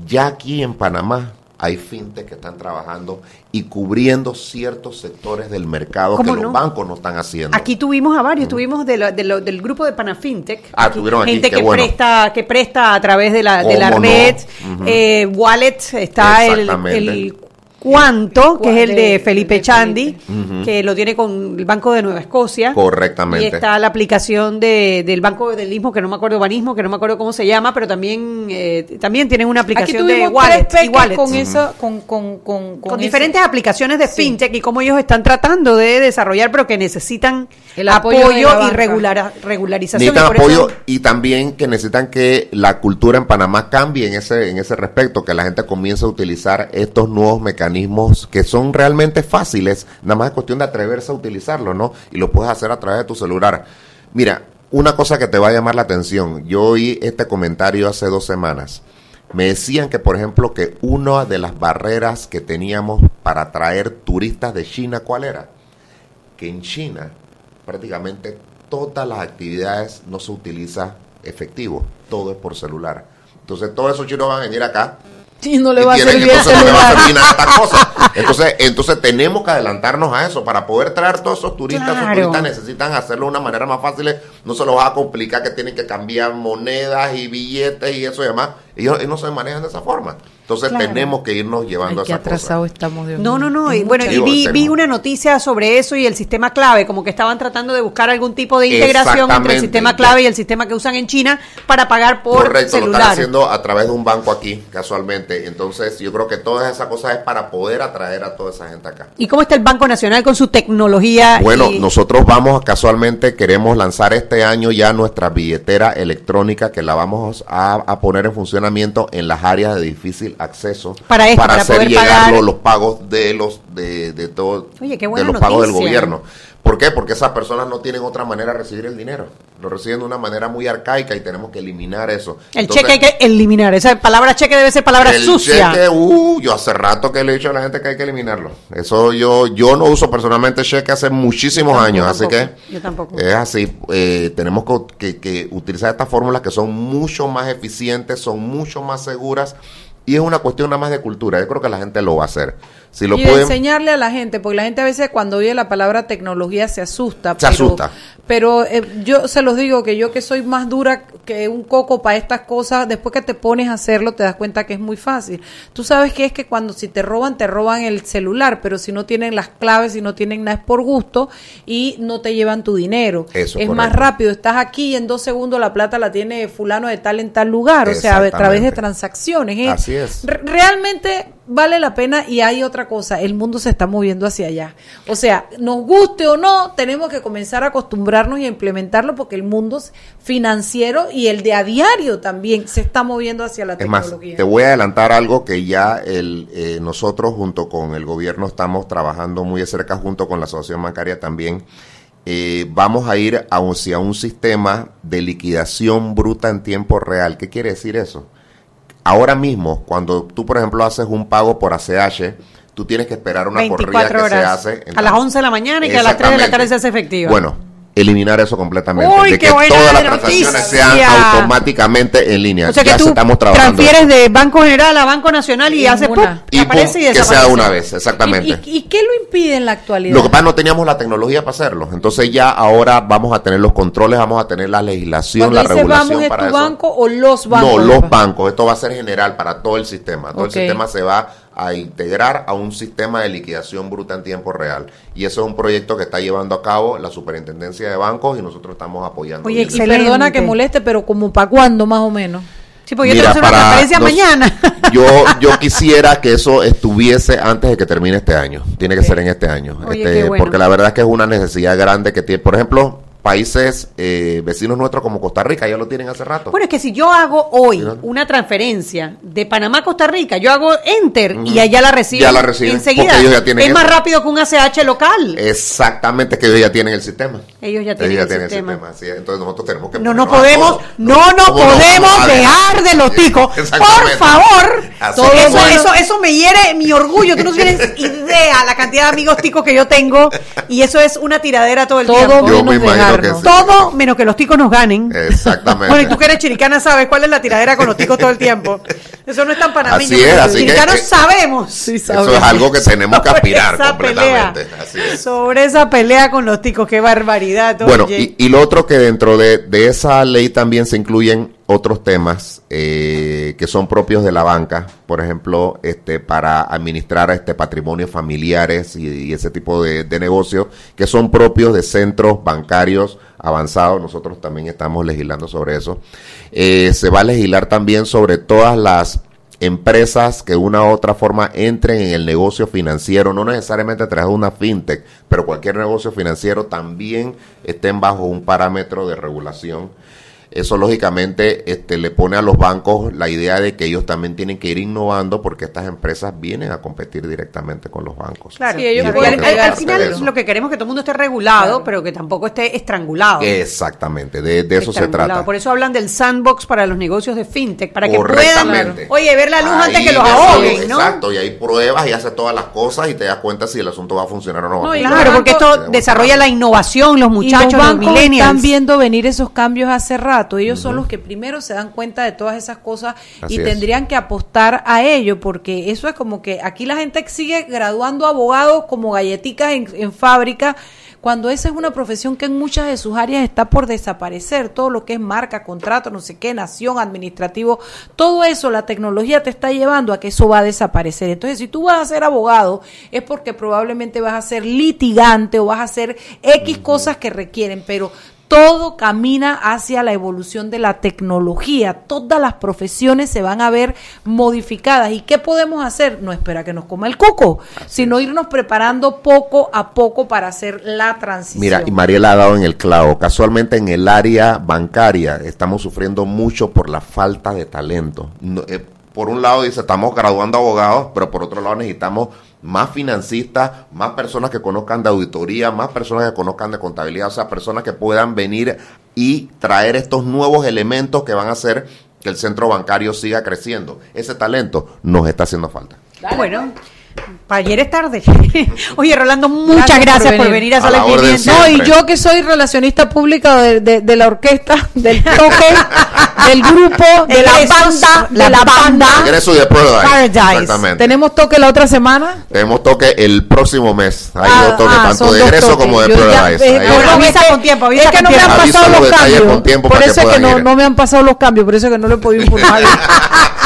Speaker 6: Ya aquí en Panamá hay fintech que están trabajando y cubriendo ciertos sectores del mercado que
Speaker 3: ¿Cómo
Speaker 6: los
Speaker 3: no?
Speaker 6: bancos no están haciendo.
Speaker 3: Aquí tuvimos a varios, tuvimos de de lo- del grupo de Panafintech,
Speaker 6: Ah, aquí,
Speaker 3: gente
Speaker 6: qué
Speaker 3: que
Speaker 6: bueno.
Speaker 3: presta que presta a través de la, de la
Speaker 6: ¿Cómo no?
Speaker 3: red,
Speaker 6: Ujú.
Speaker 3: eh, Wallet, está el, el Cuanto, que es el de Felipe
Speaker 5: de
Speaker 3: Chandi, que lo tiene con el Banco de Nueva Escocia.
Speaker 6: Correctamente.
Speaker 3: Y está la aplicación de, del Banco del Istmo, que no me acuerdo, Banismo, que no me acuerdo cómo se llama, pero también eh, también tienen una
Speaker 5: Aquí
Speaker 3: aplicación de wallet,
Speaker 5: tres con eso, con, con, con,
Speaker 3: con diferentes aplicaciones de
Speaker 5: Sí.
Speaker 3: fintech y cómo ellos están tratando de desarrollar, pero que necesitan
Speaker 5: El
Speaker 3: apoyo, y regular, regularización.
Speaker 6: Necesitan
Speaker 3: y
Speaker 6: apoyo
Speaker 3: eso-
Speaker 6: y también que necesitan que la cultura en Panamá cambie en ese, en ese respecto, que la gente comience a utilizar estos nuevos mecanismos que son realmente fáciles, nada más es cuestión de atreverse a utilizarlo, ¿no? Y lo puedes hacer a través de tu celular. Mira, una cosa que te va a llamar la atención, yo oí este comentario hace dos semanas. Me decían que, por ejemplo, que una de las barreras que teníamos para atraer turistas de China, ¿cuál era? que en China prácticamente todas las actividades no se utiliza efectivo, todo es por celular. Entonces todos esos chinos van a venir acá
Speaker 5: Sí, no le
Speaker 6: y
Speaker 5: va a
Speaker 6: tienen-
Speaker 5: servir el
Speaker 6: entonces no le va a servir nada esta cosa. Entonces, entonces tenemos que adelantarnos a eso para poder traer todos esos turistas. Esos
Speaker 3: Claro.
Speaker 6: turistas necesitan hacerlo de una manera más fácil. No se los va a complicar que tienen que cambiar monedas y billetes y eso y demás. Ellos, ellos no se manejan de esa forma. Entonces
Speaker 3: Claro.
Speaker 6: tenemos que irnos llevando
Speaker 5: Ay, qué
Speaker 6: a esa cosa.
Speaker 5: atrasados estamos, Dios
Speaker 3: No, no, no. Y bueno, y vi, vi una noticia sobre eso y el sistema clave, como que estaban tratando de buscar algún tipo de integración entre el sistema clave y el sistema que usan en China para pagar por
Speaker 6: Correcto, lo
Speaker 3: celular.
Speaker 6: están haciendo a través de un banco aquí, casualmente. Entonces, yo creo que todas esas cosas es para poder atraer a toda esa gente acá.
Speaker 3: ¿Y cómo está el Banco Nacional con su tecnología?
Speaker 6: Bueno,
Speaker 3: y-
Speaker 6: nosotros vamos, casualmente, queremos lanzar este año ya nuestra billetera electrónica que la vamos a, a poner en funcionamiento en las áreas de difícil acceso
Speaker 3: Para esto, para
Speaker 6: hacer
Speaker 3: poder
Speaker 6: llegar
Speaker 3: pagar.
Speaker 6: los, los pagos de los de, de todo
Speaker 3: Oye,
Speaker 6: de los pagos del gobierno. ¿Por qué? Porque esas personas no tienen otra manera de recibir el dinero. Lo reciben de una manera muy arcaica y tenemos que eliminar eso.
Speaker 3: el
Speaker 6: Entonces,
Speaker 3: cheque hay que eliminar. Esa palabra cheque debe ser palabra
Speaker 6: el
Speaker 3: sucia.
Speaker 6: cheque, uh, yo hace rato que le he dicho a la gente que hay que eliminarlo. Eso yo yo no uso personalmente cheque hace muchísimos
Speaker 3: Tampoco,
Speaker 6: años, así
Speaker 3: tampoco.
Speaker 6: que
Speaker 3: Yo tampoco.
Speaker 6: es así. eh, tenemos que, que- que utilizar estas fórmulas que son mucho más eficientes, son mucho más seguras y es una cuestión nada más de cultura. Yo creo que la gente lo va a hacer. Si lo
Speaker 5: y
Speaker 6: pueden,
Speaker 5: enseñarle a la gente, porque la gente a veces cuando oye la palabra tecnología se asusta.
Speaker 6: Se asusta.
Speaker 5: Pero eh, yo se los digo que yo que soy más dura que un coco para estas cosas, después que te pones a hacerlo te das cuenta que es muy fácil. Tú sabes que es que cuando si te roban, te roban el celular, pero si no tienen las claves, si no tienen nada es por gusto y no te llevan tu dinero.
Speaker 6: Eso,
Speaker 5: es
Speaker 6: correcto.
Speaker 5: más rápido, estás aquí y en dos segundos la plata la tiene fulano de tal en tal lugar, o sea, a través de transacciones. ¿eh?
Speaker 6: Así es.
Speaker 5: Re- realmente vale la pena y hay otra cosa, el mundo se está moviendo hacia allá. O sea, nos guste o no, tenemos que comenzar a acostumbrarnos y a implementarlo porque el mundo financiero y el de a diario también se está moviendo hacia la
Speaker 6: Es más,
Speaker 5: tecnología.
Speaker 6: te voy a adelantar algo que ya el, eh, nosotros junto con el gobierno estamos trabajando muy de cerca junto con la asociación bancaria también. Eh, vamos a ir hacia un sistema de liquidación bruta en tiempo real. ¿Qué quiere decir eso? Ahora mismo, cuando tú, por ejemplo, haces un pago por ACH, tú tienes que esperar una corrida
Speaker 3: 24
Speaker 6: que se hace. en
Speaker 3: a las 11 de la mañana y que a las 3 de la tarde se hace efectiva.
Speaker 6: Bueno, eliminar eso completamente.
Speaker 3: Uy,
Speaker 6: de
Speaker 3: qué
Speaker 6: que
Speaker 3: buena
Speaker 6: todas las
Speaker 3: noticia.
Speaker 6: transacciones sean automáticamente en línea.
Speaker 3: o sea que
Speaker 6: ya
Speaker 3: tú
Speaker 6: estamos trabajando.
Speaker 3: transfieres de Banco General a Banco Nacional y
Speaker 5: En
Speaker 3: haces. ¡pum!
Speaker 6: y
Speaker 3: aparece y
Speaker 6: que
Speaker 3: desaparece.
Speaker 6: sea una vez, exactamente.
Speaker 5: ¿Y, y, y qué lo impide en la actualidad?
Speaker 6: Lo que pasa no teníamos la tecnología para hacerlo. Entonces ya ahora vamos a tener los controles, vamos a tener la legislación,
Speaker 5: Cuando
Speaker 6: la
Speaker 5: dice
Speaker 6: regulación
Speaker 5: vamos, ¿es
Speaker 6: para
Speaker 5: tu
Speaker 6: eso.
Speaker 5: banco o los bancos?
Speaker 6: No, los bancos. Esto va a ser general para todo el sistema. Todo
Speaker 5: Ok.
Speaker 6: el sistema se va a integrar a un sistema de liquidación bruta en tiempo real. Y eso es un proyecto que está llevando a cabo la Superintendencia de Bancos y nosotros estamos apoyando.
Speaker 3: Oye.
Speaker 5: Y perdona que moleste, pero como para cuándo más o menos.
Speaker 3: Sí, porque yo
Speaker 6: Mira,
Speaker 3: tengo que hacer una
Speaker 6: para nos-
Speaker 3: mañana.
Speaker 6: Yo, yo quisiera que eso estuviese antes de que termine este año. Tiene que ser en este año.
Speaker 3: Oye,
Speaker 6: Este,
Speaker 3: qué bueno.
Speaker 6: Porque la verdad es que es una necesidad grande que tiene. Por ejemplo, países eh, vecinos nuestros como Costa Rica ya lo tienen hace rato.
Speaker 3: Bueno, es que si yo hago hoy una transferencia de Panamá a Costa Rica, yo hago enter y allá la reciben,
Speaker 6: Ya la reciben,
Speaker 3: enseguida.
Speaker 6: ellos ya tienen
Speaker 3: es más rápido que un ACH local.
Speaker 6: Exactamente, es que ellos ya tienen el sistema.
Speaker 3: Ellos ya tienen
Speaker 6: Ellos
Speaker 3: el sistema.
Speaker 6: así es. Entonces nosotros tenemos que
Speaker 3: No nos podemos,
Speaker 6: todos.
Speaker 3: no nos podemos dejar de los ticos. Por favor. Todo eso,
Speaker 6: Bueno.
Speaker 3: eso, eso me hiere mi orgullo. Tú no tienes idea la cantidad de amigos ticos que yo tengo. Y eso es una tiradera todo el
Speaker 5: Todo
Speaker 3: tiempo.
Speaker 6: Yo me imagino sí.
Speaker 3: Todo menos que los ticos nos ganen.
Speaker 6: Exactamente.
Speaker 3: Bueno, y tú que eres chiricana sabes cuál es la tiradera con los ticos todo el tiempo. Eso no es tan panameño.
Speaker 6: Así es,
Speaker 3: los
Speaker 6: que-
Speaker 3: chiricanos
Speaker 6: que-
Speaker 3: sabemos.
Speaker 6: Eso es algo que tenemos que aspirar
Speaker 3: esa
Speaker 6: completamente.
Speaker 3: pelea.
Speaker 6: Así es.
Speaker 3: Sobre esa pelea con los ticos, qué barbaridad.
Speaker 6: Bueno, y, y lo otro que dentro de, de esa ley también se incluyen otros temas eh, que son propios de la banca, por ejemplo, este para administrar este patrimonios familiares y, ese tipo de, de negocios que son propios de centros bancarios avanzados. Nosotros también estamos legislando sobre eso. Eh, se va a legislar también sobre todas las empresas que de una u otra forma entren en el negocio financiero, no necesariamente a través de una fintech, pero cualquier negocio financiero también estén bajo un parámetro de regulación. Eso lógicamente este, le pone a los bancos la idea de que ellos también tienen que ir innovando porque estas empresas vienen a competir directamente con los bancos.
Speaker 3: Claro,
Speaker 5: Sí, ellos
Speaker 3: y al-
Speaker 5: pueden
Speaker 3: al, final lo que queremos es que todo el mundo esté regulado, pero que tampoco esté estrangulado.
Speaker 6: Exactamente, de, de eso se trata.
Speaker 3: Por eso hablan del sandbox para los negocios de fintech, para que puedan, oye, ver la luz antes
Speaker 6: Ahí
Speaker 3: que los ahoguen, ¿no?
Speaker 6: Exacto, y ahí pruebas y haces todas las cosas y te das cuenta si el asunto va a funcionar o no
Speaker 5: No.
Speaker 3: Claro, porque esto desarrolla la innovación, los muchachos,
Speaker 5: y los
Speaker 3: los, millennials.
Speaker 5: están viendo venir esos cambios hace rato. Ellos son los que primero se dan cuenta de todas esas cosas
Speaker 6: Así
Speaker 5: y
Speaker 6: es.
Speaker 5: tendrían que apostar a ello, porque eso es como que aquí la gente sigue graduando abogados como galletitas en, en fábrica. Cuando esa es una profesión que en muchas de sus áreas está por desaparecer, todo lo que es marca, contrato, no sé qué, nación, administrativo, todo eso, la tecnología te está llevando a que eso va a desaparecer. Entonces, si tú vas a ser abogado, es porque probablemente vas a ser litigante o vas a hacer X cosas que requieren, pero todo camina hacia la evolución de la tecnología. Todas las profesiones se van a ver modificadas. ¿Y qué podemos hacer? No esperar que nos coma el cuco, sino irnos preparando poco a poco para hacer la transición.
Speaker 6: Mira, y Mariela ha dado en el clavo. Casualmente en el área bancaria estamos sufriendo mucho por la falta de talento. No, eh, por un lado dice, estamos graduando abogados, pero por otro lado necesitamos más financistas, más personas que conozcan de auditoría, más personas que conozcan de contabilidad, o sea, personas que puedan venir y traer estos nuevos elementos que van a hacer que el centro bancario siga creciendo. Ese talento nos está haciendo falta.
Speaker 3: Bueno, Para ayer es tarde. Oye, Rolando, muchas
Speaker 5: Gracias
Speaker 3: gracias,
Speaker 5: por
Speaker 3: por
Speaker 5: venir.
Speaker 3: venir, a Sala.
Speaker 5: No, y yo que soy relacionista pública de, de- de la orquesta, del toque, del grupo, de la banda,
Speaker 3: la
Speaker 5: de la
Speaker 3: banda.
Speaker 6: Regreso de Paradise.
Speaker 3: Paradise.
Speaker 6: Exactamente.
Speaker 5: Tenemos toque la otra semana.
Speaker 6: Tenemos toque el próximo mes. Hay
Speaker 5: Ah,
Speaker 6: dos toques,
Speaker 5: ah,
Speaker 6: tanto de egreso como de Paradise.
Speaker 5: eh,
Speaker 6: Ahí
Speaker 5: no,
Speaker 6: va.
Speaker 5: no,
Speaker 3: avisa
Speaker 5: es que-
Speaker 3: con tiempo, avisa
Speaker 5: es que
Speaker 3: con
Speaker 5: no me han pasado
Speaker 6: los
Speaker 5: cambios. por eso es que no, me han pasado los cambios, por eso es que no le he podido informar.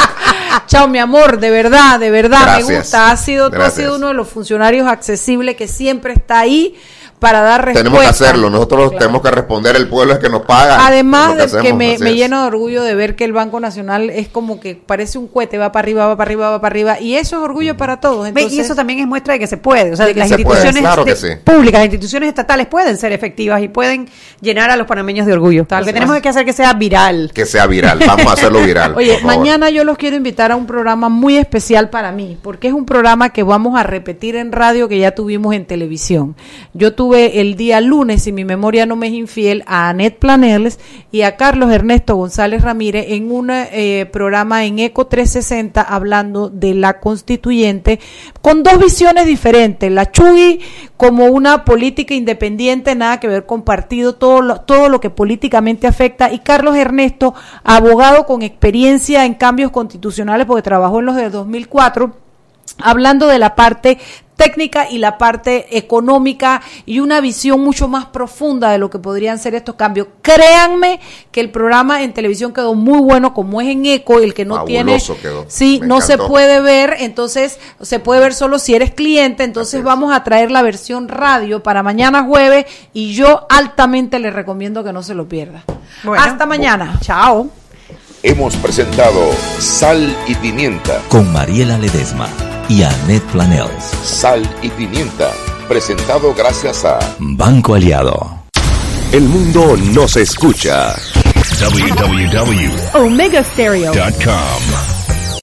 Speaker 5: Chao, mi amor, de verdad, de verdad, me gusta. Ha sido, tú has sido uno de los funcionarios accesibles que siempre está ahí para dar respuesta.
Speaker 6: Tenemos que hacerlo. Nosotros tenemos que responder. El pueblo es que nos paga.
Speaker 5: Además de que me, lleno de orgullo de ver que el Banco Nacional es como que parece un cohete, va para arriba, va para arriba, va para arriba, y eso es orgullo para todos. Entonces,
Speaker 3: y eso también es muestra de que se puede. O sea,
Speaker 5: De que
Speaker 3: las
Speaker 6: se puede,
Speaker 3: instituciones
Speaker 6: claro que
Speaker 3: de-
Speaker 6: sí.
Speaker 3: públicas, las instituciones estatales pueden ser efectivas y pueden llenar a los panameños de orgullo. Lo que tenemos que hacer que sea viral.
Speaker 6: Que sea viral. Vamos a hacerlo viral.
Speaker 5: Oye, mañana yo los quiero invitar a un programa muy especial para mí, porque es un programa que vamos a repetir en radio que ya tuvimos en televisión. Yo tuve el día lunes, si mi memoria no me es infiel, a Annette Planeles y a Carlos Ernesto González Ramírez en un eh, programa en Eco 360 hablando de la constituyente con dos visiones diferentes. La Chugui como una política independiente, nada que ver con partido, todo lo, todo lo que políticamente afecta, y Carlos Ernesto, abogado con experiencia en cambios constitucionales, porque trabajó en los de 2004 hablando de la parte técnica y la parte económica y una visión mucho más profunda de lo que podrían ser estos cambios. Créanme que el programa en televisión quedó muy bueno, como es en eco, el que no
Speaker 6: Fabuloso
Speaker 5: tiene,
Speaker 6: quedó.
Speaker 5: sí,
Speaker 6: Me
Speaker 5: no se puede ver, entonces se puede ver solo si eres cliente, entonces
Speaker 6: Así es.
Speaker 5: vamos a traer la versión radio para mañana jueves y yo altamente le recomiendo que no se lo pierda.
Speaker 3: Bueno,
Speaker 5: Hasta mañana.
Speaker 3: Chao.
Speaker 4: Hemos presentado Sal y Pimienta.
Speaker 2: Con Mariela Ledesma y Annette Planels.
Speaker 4: Sal y Pimienta. Presentado gracias a
Speaker 2: Banco Aliado.
Speaker 1: El mundo nos escucha.
Speaker 10: www.com.
Speaker 11: Omega Stereo.